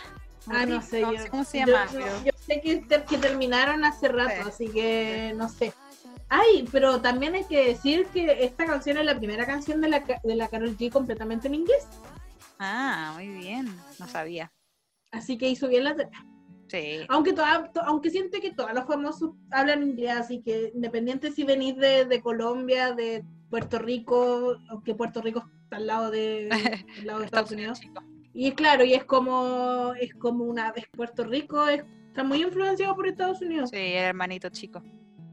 Ah, no sé, yo, cómo se llama. Yo, sé que, que, terminaron hace rato, así que no sé. Ay, pero también hay que decir que esta canción es la primera canción de la, de la Carol G completamente en inglés. Ah, muy bien, no sabía. Así que hizo bien la Sí. Aunque, toda, aunque siente que todos los famosos hablan inglés, así que independiente si venís de, de Colombia, de Puerto Rico, aunque Puerto Rico está al lado de, al lado de Estados Unidos. Y claro, y es como, es como una vez Puerto Rico está muy influenciado por Estados Unidos. Sí, el hermanito chico.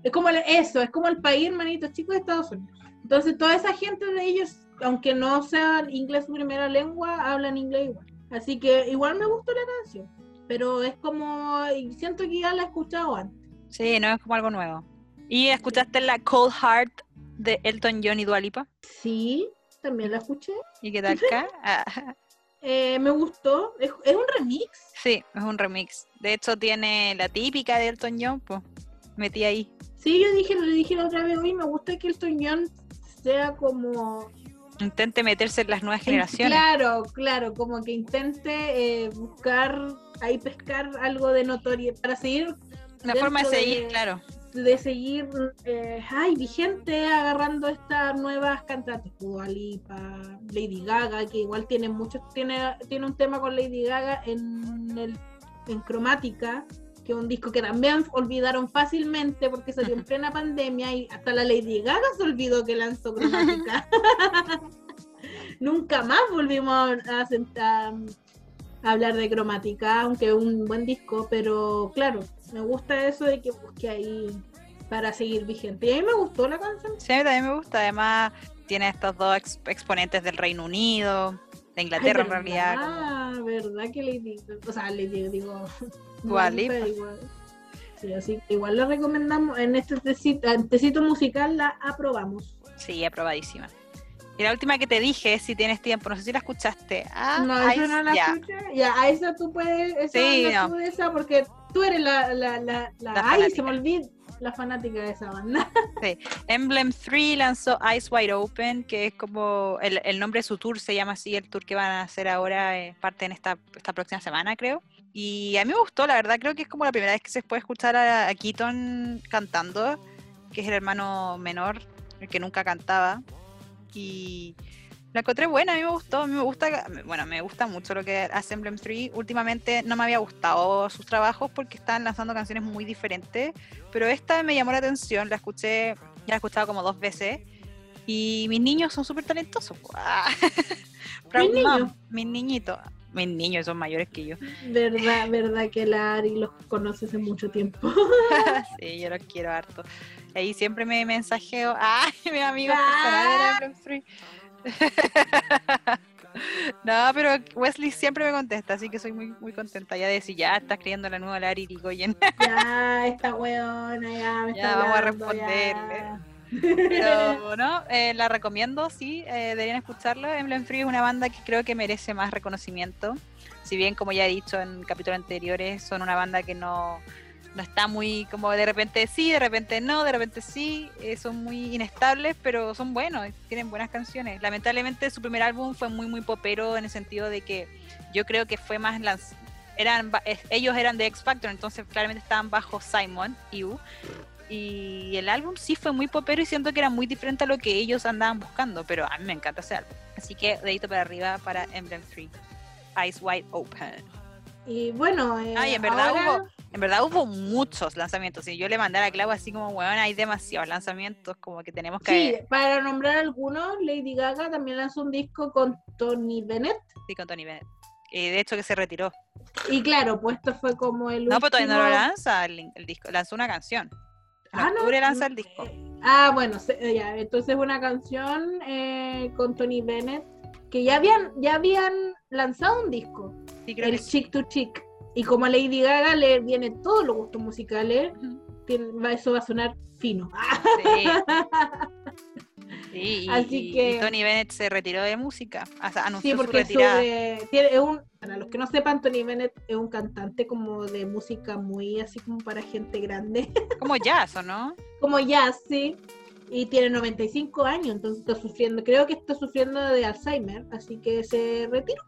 Es como eso, es como el país hermanito chico de Estados Unidos. Entonces toda esa gente de ellos, aunque no sean inglés su primera lengua, hablan inglés igual. Así que igual me gustó la canción, pero es como, siento que ya la he escuchado antes. Sí, no es como algo nuevo. ¿Y escuchaste la Cold Heart de Elton John y Dualipa? Sí, también la escuché. ¿Y qué tal acá? Eh, me gustó. ¿Es, un remix? Sí, es un remix. De hecho, tiene la típica de Elton John, pues metí ahí. Sí, yo dije, le dije la otra vez, hoy me gusta que Elton John sea como... Intente meterse en las nuevas generaciones. Claro, claro, como que intente eh, buscar, ahí pescar algo de notoriedad para seguir... La forma de seguir, claro de seguir eh, ay, vigente agarrando estas nuevas cantantes, Lipa, Lady Gaga, que igual tiene muchos, tiene, tiene un tema con Lady Gaga en el en cromática, que es un disco que también olvidaron fácilmente porque salió en plena pandemia y hasta la Lady Gaga se olvidó que lanzó cromática. Nunca más volvimos a, a, hablar de cromática, aunque es un buen disco, pero claro, me gusta eso de que busque ahí para seguir vigente. Y a mí me gustó la canción. Sí, a mí también me gusta. Además, tiene estos dos exponentes del Reino Unido, de Inglaterra en realidad. Ah, verdad que Lady, o sea, Lady, digo, igual. Sí, así que igual la recomendamos. En este tecito, musical la aprobamos. Sí, aprobadísima. Y la última que te dije, si tienes tiempo, no sé si la escuchaste. Ah, no, esa no la escuché. Ya, a esa tú puedes, esa sí, no. esa porque tú eres la, la, la, la, ay, se me olvida la fanática de esa banda. Sí. Emblem 3 lanzó Eyes Wide Open, que es como el, el, nombre de su tour, se llama así, el tour que van a hacer ahora, eh, parte en esta, esta próxima semana, creo. Y a mí me gustó, la verdad, creo que es como la primera vez que se puede escuchar a, a Keaton cantando, que es el hermano menor, el que nunca cantaba. Y la encontré buena, a mí me gustó, a mí me gusta, bueno, me gusta mucho lo que hace Emblem 3. Últimamente no me había gustado sus trabajos porque están lanzando canciones muy diferentes, pero esta me llamó la atención, la escuché, ya la he escuchado como dos veces, y mis niños son súper talentosos. ¿Mis niños? Mis niñitos. Mis niños son mayores que yo. Verdad, verdad que la Ari los conoce hace mucho tiempo. sí, yo los quiero harto. Ahí siempre me mensajeo, ay, mi amigo ah. Emblem 3 no, pero Wesley siempre me contesta, así que soy muy muy contenta ya de decir, ya está escribiendo la nueva Larry Rigoyen. ya, esta weona, ya me Ya vamos a responderle. Pero no, eh, la recomiendo, sí, eh, deberían escucharlo. Emblem Free es una banda que creo que merece más reconocimiento. Si bien, como ya he dicho en capítulos anteriores, son una banda que no, no está muy como de repente sí, de repente no, de repente sí, eh, son muy inestables, pero son buenos, tienen buenas canciones. Lamentablemente su primer álbum fue muy muy popero en el sentido de que yo creo que fue más lanz- eran ellos eran de X Factor, entonces claramente estaban bajo Simon Yu y el álbum sí fue muy popero y siento que era muy diferente a lo que ellos andaban buscando, pero a mí me encanta ese álbum. Así que dedito para arriba para Emblem 3. Eyes Wide Open. Y bueno, eh, Ay, en verdad ahora- hubo, en verdad hubo muchos lanzamientos. Y yo le mandé a la Clau así como, weón, hay demasiados lanzamientos, como que tenemos que Sí, para nombrar algunos, Lady Gaga también lanzó un disco con Tony Bennett. sí, con Tony Bennett. Y de hecho que se retiró. Y claro, pues esto fue como el No, pero todavía no lo lanza el, el disco, lanzó una canción. En Ah, no. octubre lanza el disco. Ah, bueno, se- eh, ya, entonces una canción eh, con Tony Bennett que ya habían, ya habían lanzado un disco, Sí, creo el que sí. Chick to Chick. Y como a Lady Gaga le viene todos los gustos musicales, tiene- eso va a sonar fino. Sí. Sí, y, Así que- y Tony Bennett se retiró de música. O sea, anunció Sí, su porque retirada. sobre, tiene, es un, para los que no sepan, Tony Bennett es un cantante como de música muy así como para gente grande, Como jazz, ¿o no? como jazz, sí, y tiene 95 años, entonces está sufriendo, creo que está sufriendo de Alzheimer, así que se retiró.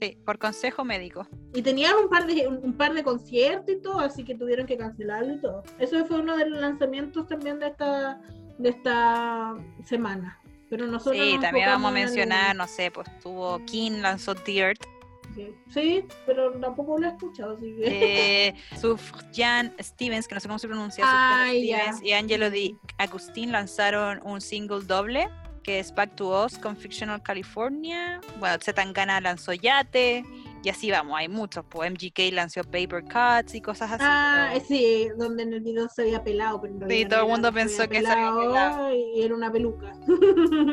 Sí, por consejo médico. Y tenían un par de un, un par de conciertos y todo, así que tuvieron que cancelarlo y todo. Eso fue uno de los lanzamientos también de esta de esta semana. Pero nosotros Sí, nos también vamos a en el- mencionar, no sé, pues tuvo King, lanzó Dirt, Sí, sí, pero tampoco lo he escuchado, así que... eh, Sufjan Stevens, que no sé cómo se pronuncia, ya. Stevens y Angelo Di Agustín lanzaron un single doble, que es Back to Us con Fictional California. Bueno, Zetangana lanzó Yate, y así vamos, hay muchos, pues MGK lanzó Paper Cuts y cosas así. Ah, sí, donde en el video se había pelado, pero en realidad todo el mundo pensó que se había pelado. y era una peluca.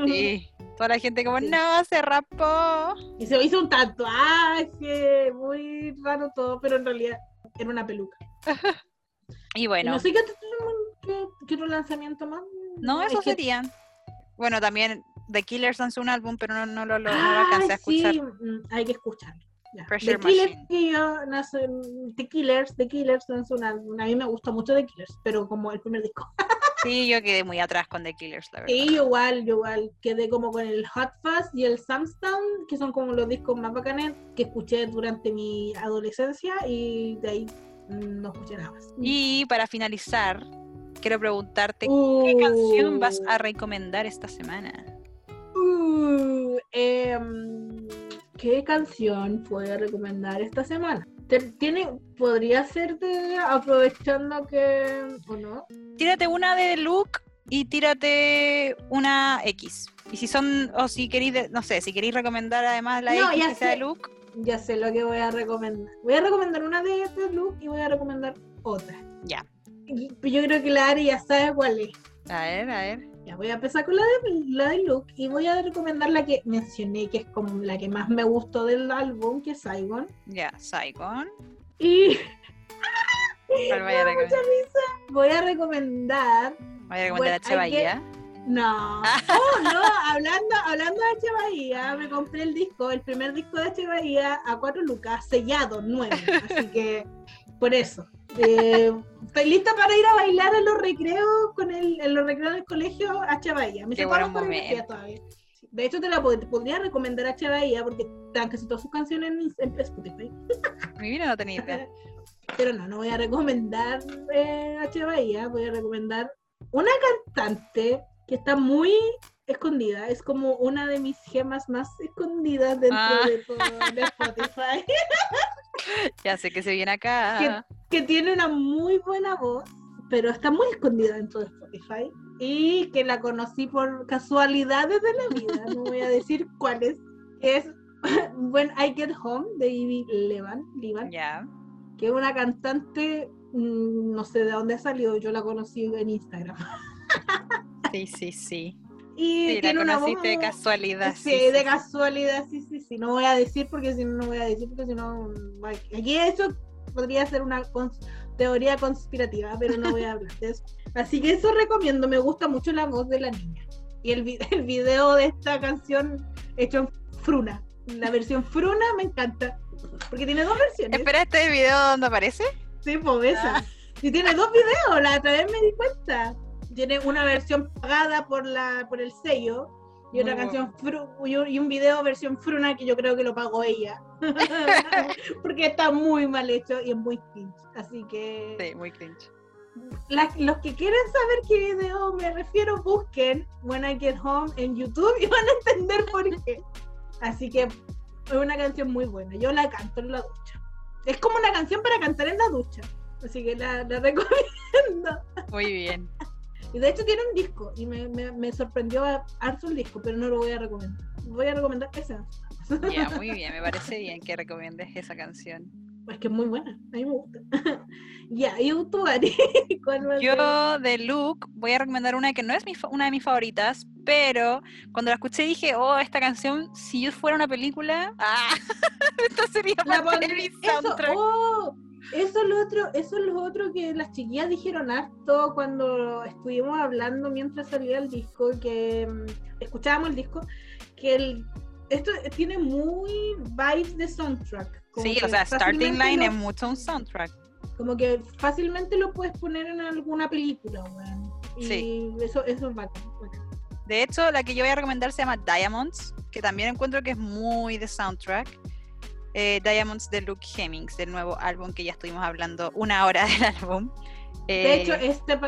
Sí, toda la gente como, Sí. no, se rapó. Y se hizo un tatuaje, muy raro todo, pero en realidad era una peluca. Y Y bueno, No sé qué, qué, qué otro lanzamiento más. no, Es eso que- serían. Bueno, también The Killers lanzó un álbum, pero no, no lo, lo- no lo Ah, alcancé a escuchar. sí, mm, hay que escucharlo. Ya. The Killers, que yo nace, The Killers, The Killers lanzó un álbum. A mí me gusta mucho The Killers, pero como el primer disco. Sí, yo quedé muy atrás con The Killers, la verdad. Yo igual, yo igual quedé como con el Hot Fuzz y el Samstown, que son como los discos más bacanes que escuché durante mi adolescencia y de ahí mm, no escuché nada más. Y para finalizar, quiero preguntarte, Uh, ¿qué canción vas a recomendar esta semana? uh, em, ¿Qué canción puedo recomendar esta semana? Tiene, podría ser de aprovechando que o no. Tírate una de Luke y tírate una X. Y si son, o si queréis, no sé, si queréis recomendar además la No, X que sea de sé. Luke, Ya sé lo que voy a recomendar. Voy a recomendar una de, de Luke y voy a recomendar otra. ya. Yo creo que la Ari ya sabe cuál es. A ver, a ver. Ya voy a empezar con la de, la de Luke y voy a recomendar la que mencioné, que es como la que más me gustó del álbum, que es Saigon. Ya, Saigon. Y ¿Cuál vaya a mucha risa. Voy a recomendar. Vaya a recomendar Bueno, a Che hay Bahía. No, oh, no, hablando, hablando de H. Bahía, me compré el disco, el primer disco de H. Bahía a cuatro lucas, sellado, nuevo. Así que, por eso. Eh, estoy lista para ir a bailar en los recreos con el, en los recreos del colegio H. Bahía. Me separo buen coreografía momento. todavía. De hecho, te la pod- podría recomendar H. Bahía porque están casi todas sus canciones en, en Spotify. Mi vida no tenía idea. Pero no, no voy a recomendar eh, H. Bahía, voy a recomendar una cantante que está muy escondida, es como una de mis gemas más escondidas dentro Ah. de, todo, de Spotify, Ya sé que se viene acá. que tiene una muy buena voz, pero está muy escondida dentro de Spotify y que la conocí por casualidades de la vida, no voy a decir cuáles, es When I Get Home de Ivy Levan, Levan que es una cantante, mm, no sé de dónde ha salido, yo la conocí en Instagram. Sí, sí, sí. Y Sí, la tiene una voz de casualidad. Sí, de sí. casualidad, sí, sí, sí. No voy a decir porque si no, no voy a decir porque si no. ay, Aquí eso podría ser una cons- teoría conspirativa, pero no voy a hablar de eso. Así que eso recomiendo, me gusta mucho la voz de la niña. Y el, vi- el video de esta canción hecho en Fruna. La versión Fruna me encanta. Porque tiene dos versiones. Espera, ¿este video dónde aparece? Sí, pues esa. Y tiene dos videos, la otra vez me di cuenta. Tiene una versión pagada por la por el sello y otra Muy canción fru- y un- video versión fruna que yo creo que lo pagó ella. Porque está muy mal hecho y es muy cringe. Así que Sí, muy cringe. los que quieren saber qué video me refiero, busquen When I Get Home en YouTube y van a entender por qué. Así que es una canción muy buena. Yo la canto en la ducha. Es como una canción para cantar en la ducha. Así que la, la recomiendo. Muy bien. Y de hecho tiene un disco y me, me, me sorprendió a- harto el disco, pero no lo voy a recomendar. Voy a recomendar esa. Ya, muy bien. Me parece bien que recomiendes esa canción. Es que es muy buena. A mí me gusta. ya, y tú. Yo de Luke voy a recomendar una que no es mi una de mis favoritas, pero cuando la escuché dije, oh, esta canción, si yo fuera una película, ah, esta sería La parte de eso, soundtrack. oh, eso es lo otro, eso es lo otro que las chiquillas dijeron harto cuando estuvimos hablando mientras salía el disco, que mm, escuchábamos el disco, que el, esto tiene muy vibes de soundtrack. Sí, o sea, Starting Line lo- es mucho un soundtrack. Como que fácilmente lo puedes poner en alguna película. Y Sí. eso, eso es bacán, bacán. De hecho, la que yo voy a recomendar se llama Diamonds, que también encuentro que es muy de soundtrack. Eh, Diamonds de Luke Hemmings, del nuevo álbum que ya estuvimos hablando una hora del álbum. De Eh, hecho, este,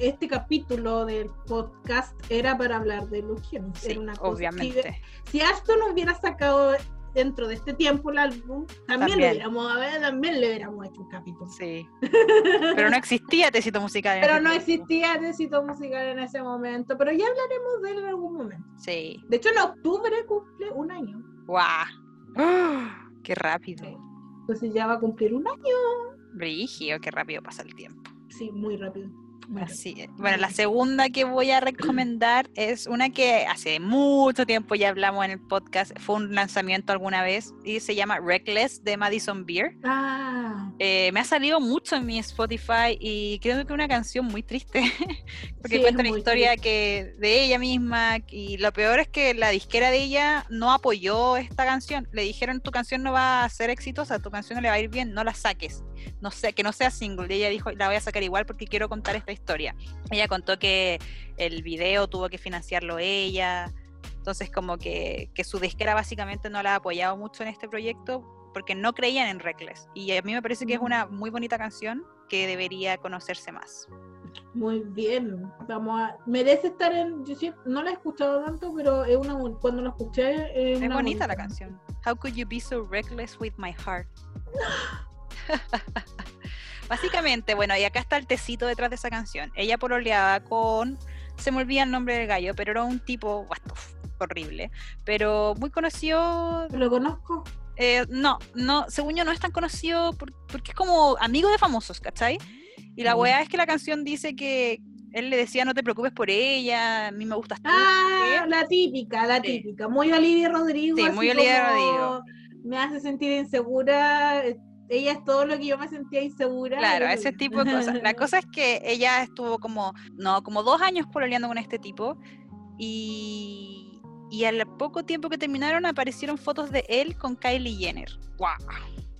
este capítulo del podcast era para hablar de Luke Hemmings. sí, era una cosa- obviamente. Si, si Ashton hubiera sacado dentro de este tiempo el álbum, también, También. Le, hubiéramos, también le hubiéramos hecho un capítulo. Sí. Pero no existía Tecito Musical. en Pero ese no tiempo. existía éxito musical en ese momento, pero ya hablaremos de él en algún momento. Sí. De hecho, en octubre cumple un año. ¡Guau! ¡Qué rápido! Entonces ya va a cumplir un año. Brigio, qué rápido pasa el tiempo. Sí, muy rápido. Así es. Bueno, la segunda que voy a recomendar es una que hace mucho tiempo ya hablamos en el podcast, fue un lanzamiento alguna vez y se llama Reckless de Madison Beer. Ah, Eh, me ha salido mucho en mi Spotify y creo que es una canción muy triste porque Sí, cuenta una historia que de ella misma y lo peor es que la disquera de ella no apoyó esta canción. Le dijeron tu canción no va a ser exitosa, tu canción no le va a ir bien, no la saques. No sé, que no sea single. Y ella dijo, la voy a sacar igual porque quiero contar esta historia. Ella contó que el video tuvo que financiarlo ella. Entonces como que, que su disquera básicamente no la ha apoyado mucho en este proyecto porque no creían en Reckless. Y a mí me parece que es una muy bonita canción que debería conocerse más. muy bien. Vamos a. Merece estar en. Yo sí- no la he escuchado tanto, pero es una. Cuando la escuché. Es, Es una bonita la bonita. canción. How could you be so reckless with my heart? Básicamente, bueno, y acá está el tecito detrás de esa canción. Ella pololeaba con, se me olvida el nombre del gallo, pero era un tipo, horrible, pero muy conocido. Lo conozco. eh, no, no, según yo no es tan conocido por- porque es como amigo de famosos, ¿cachai? Y la Mm. weá es que la canción dice que él le decía no te preocupes por ella, a mí me gustas tú. Ah, la típica, la típica. Muy Olivia Rodrigo. Sí, muy Olivia Rodrigo. Me hace sentir insegura. Ella es todo lo que yo me sentía insegura. Claro, y- ese tipo de cosas. La cosa es que ella estuvo como, no, como dos años pololeando con este tipo y, y al poco tiempo que terminaron aparecieron fotos de él con Kylie Jenner. ¡Guau!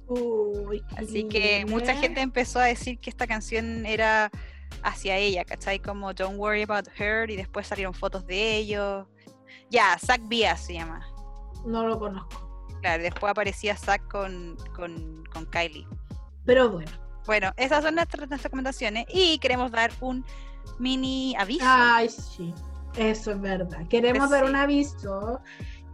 Uy, Así que mucha gente empezó a decir que esta canción era hacia ella, ¿cachai? Como Don't Worry About Her y después salieron fotos de ellos. Ya, Zach Bias se llama. No lo conozco. Claro, después aparecía Zach con, con, con Kylie. Pero bueno. Bueno, esas son nuestras, nuestras recomendaciones y queremos dar un mini aviso. Ay, sí. Eso es verdad. Queremos Pues dar sí. un aviso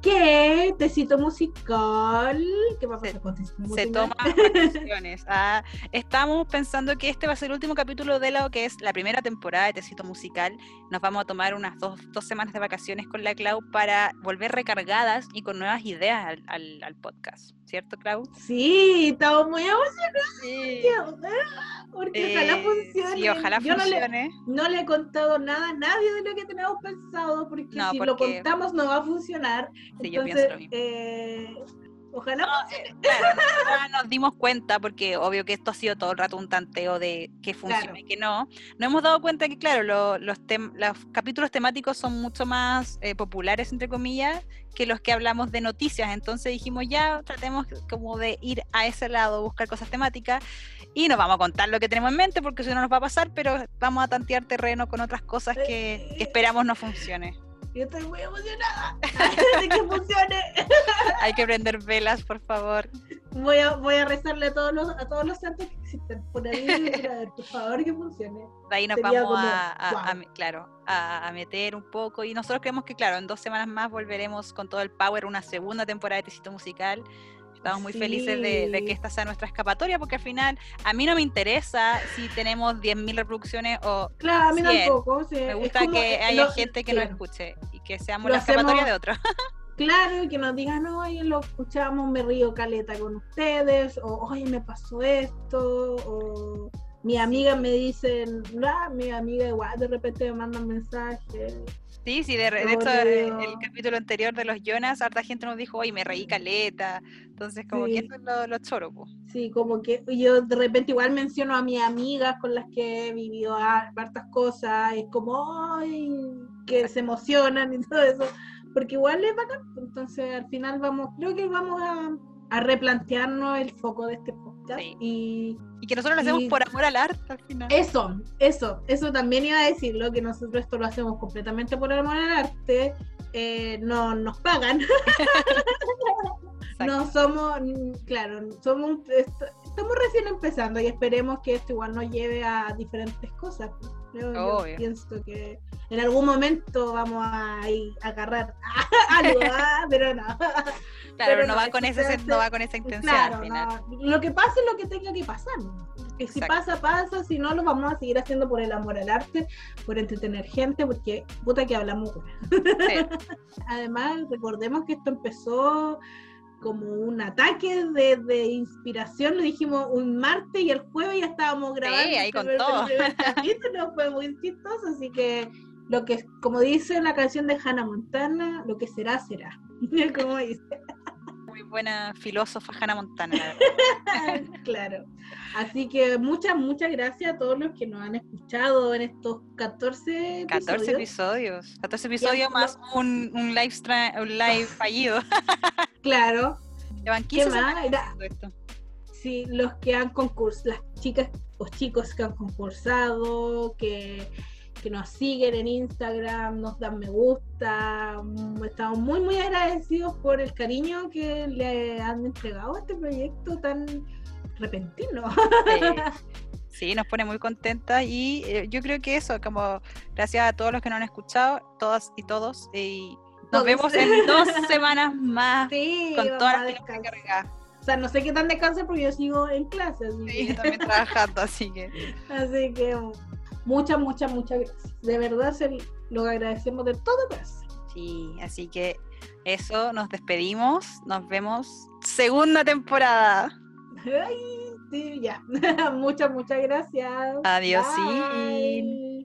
que Tecito Musical. ¿Qué va a Se- pasar con Tecito se Musical? toma vacaciones. Ah, estamos pensando que este va a ser el último capítulo de lo que es la primera temporada de Tecito Musical. Nos vamos a tomar unas dos, dos semanas de vacaciones con la Clau para volver recargadas y con nuevas ideas al, al- al podcast. ¿Cierto, Clau? Sí, estamos muy Sí. emocionados. Porque ojalá funcione. Sí, ojalá Yo no le- funcione. No le he contado nada a nadie de lo que tenemos pensado, porque No, si lo contamos no va a funcionar. Sí, yo Entonces, pienso lo mismo. eh, Ojalá. No, eh, claro, nos dimos cuenta, porque obvio que esto ha sido todo el rato un tanteo de que funciona Claro. y que no. Nos hemos dado cuenta que, claro, lo- los, tem- los capítulos temáticos son mucho más eh, populares, entre comillas, que los que hablamos de noticias. Entonces dijimos, ya tratemos como de ir a ese lado, buscar cosas temáticas. Y nos vamos a contar lo que tenemos en mente, porque si no nos va a pasar, pero vamos a tantear terreno con otras cosas que, que esperamos no funcione. Yo estoy muy emocionada de que funcione. Hay que prender velas, por favor. Voy a, voy a rezarle a todos los, a todos los santos que existen por ahí, por, favor que funcione. De ahí nos Sería vamos como, a, a- a claro, a, a meter un poco. Y nosotros creemos que, claro, en dos semanas más volveremos con todo el power, una segunda temporada de Tecito Musical. Estamos muy felices de, de que esta sea nuestra escapatoria, porque al final a mí no me interesa si tenemos 10.000 reproducciones o Claro, a mí tampoco. sí, me gusta como, que eh, haya lo- gente que nos claro. escuche y que seamos Lo la escapatoria de otros. Claro, y que nos digan, oye, lo escuchamos, me río caleta con ustedes, o oye, me pasó esto, o mi amiga me dicen, ah, mi amiga igual de repente me mandan mensajes. Sí, sí, de, de hecho, eh, el capítulo anterior de los Jonas, harta gente nos dijo, oye, me reí caleta. Entonces, como que Sí. eso es lo, lo choro, po. Sí, como que yo de repente igual menciono a mis amigas con las que he vivido har- hartas cosas, es como, ay, que se emocionan y todo eso, porque igual es bacán. Entonces, al final vamos, creo que vamos a, a replantearnos el foco de este podcast. Sí. Y Y que nosotros lo hacemos Y- por amor al arte al final. eso, eso, eso también iba a decirlo, que nosotros esto lo hacemos completamente por amor al arte. eh, no nos pagan, no somos, claro, somos estamos recién empezando y esperemos que esto igual nos lleve a diferentes cosas. Yo, yo Obvio. pienso que en algún momento vamos a ir a agarrar algo, ah, pero no. Claro, pero no, no, va con ese, no va con esa intención Claro, al final. no, lo que pase es lo que tenga que pasar. Que si pasa, pasa, si no, lo vamos a seguir haciendo por el amor al arte, por entretener gente, porque puta que hablamos. Sí. Además, recordemos que esto empezó como un ataque de, de inspiración, lo dijimos un martes y el jueves ya estábamos grabando. ahí el con primer- todo. capítulo, fue muy chistoso, así que lo que, como dice la canción de Hannah Montana, lo que será, será. como dice. Muy buena filósofa Hannah Montana. claro. Así que muchas, muchas gracias a todos los que nos han escuchado en estos 14 episodios. 14 episodios. 14 episodios más un, un live, un live fallido. Claro, Llevan ¿Qué 15 más? semanas Era- haciendo esto. sí, los que han concursado, las chicas o chicos que han concursado, que, que nos siguen en Instagram, nos dan me gusta. mm, Estamos muy, muy agradecidos por el cariño que le han entregado a este proyecto tan repentino. Sí, nos pone muy contentas y eh, yo creo que eso, como gracias a todos los que nos han escuchado, todas y todos, y nos Todos. vemos en dos semanas más Sí, con todas las cargadas. O sea, no sé qué tan descansa porque yo sigo en clase. Así, Sí, que, yo también trabajando, así que así que muchas, muchas, muchas gracias. De verdad se lo agradecemos de todo corazón. sí, así que eso, nos despedimos, nos vemos segunda temporada. Ay, sí, ya. muchas, muchas gracias. Adiós, sí.